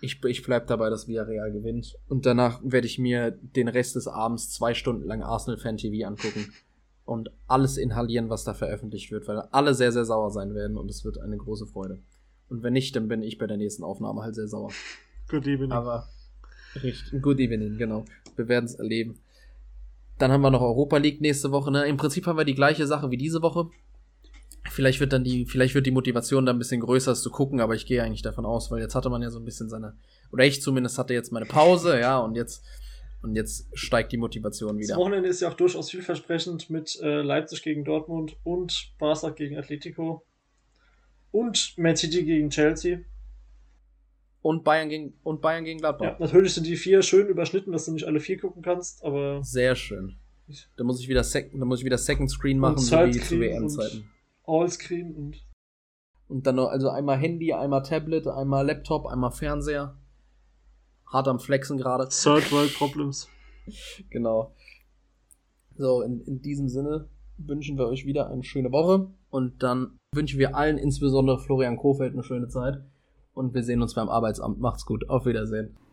Ich, ich bleib dabei, dass Villarreal gewinnt. Und danach werde ich mir den Rest des Abends zwei Stunden lang Arsenal Fan TV angucken und alles inhalieren, was da veröffentlicht wird, weil alle sehr, sehr sauer sein werden und es wird eine große Freude. Und wenn nicht, dann bin ich bei der nächsten Aufnahme halt sehr sauer. Good evening. Aber richtig, good evening, genau. Wir werden es erleben. Dann haben wir noch Europa League nächste Woche. Ne? Im Prinzip haben wir die gleiche Sache wie diese Woche. Vielleicht wird dann die, vielleicht wird die Motivation da ein bisschen größer, es zu gucken, aber ich gehe eigentlich davon aus, weil jetzt hatte man ja so ein bisschen seine, oder ich zumindest hatte jetzt meine Pause, ja, und jetzt, und jetzt steigt die Motivation wieder. Das Wochenende ist ja auch durchaus vielversprechend mit äh, Leipzig gegen Dortmund und Barca gegen Atletico und Man City gegen Chelsea. Und Bayern gegen, und Bayern gegen Gladbach. Ja, natürlich sind die vier schön überschnitten, dass du nicht alle vier gucken kannst, aber. Sehr schön. Da muss ich wieder, Sec da muss ich wieder Second Screen machen, so wie zu WM-Zeiten. Allscreen und. Und dann noch, also einmal Handy, einmal Tablet, einmal Laptop, einmal Fernseher. Hart am Flexen gerade. Third World Problems. genau. So, in, in diesem Sinne wünschen wir euch wieder eine schöne Woche und dann wünschen wir allen, insbesondere Florian Kofeld, eine schöne Zeit. Und wir sehen uns beim Arbeitsamt. Macht's gut. Auf Wiedersehen.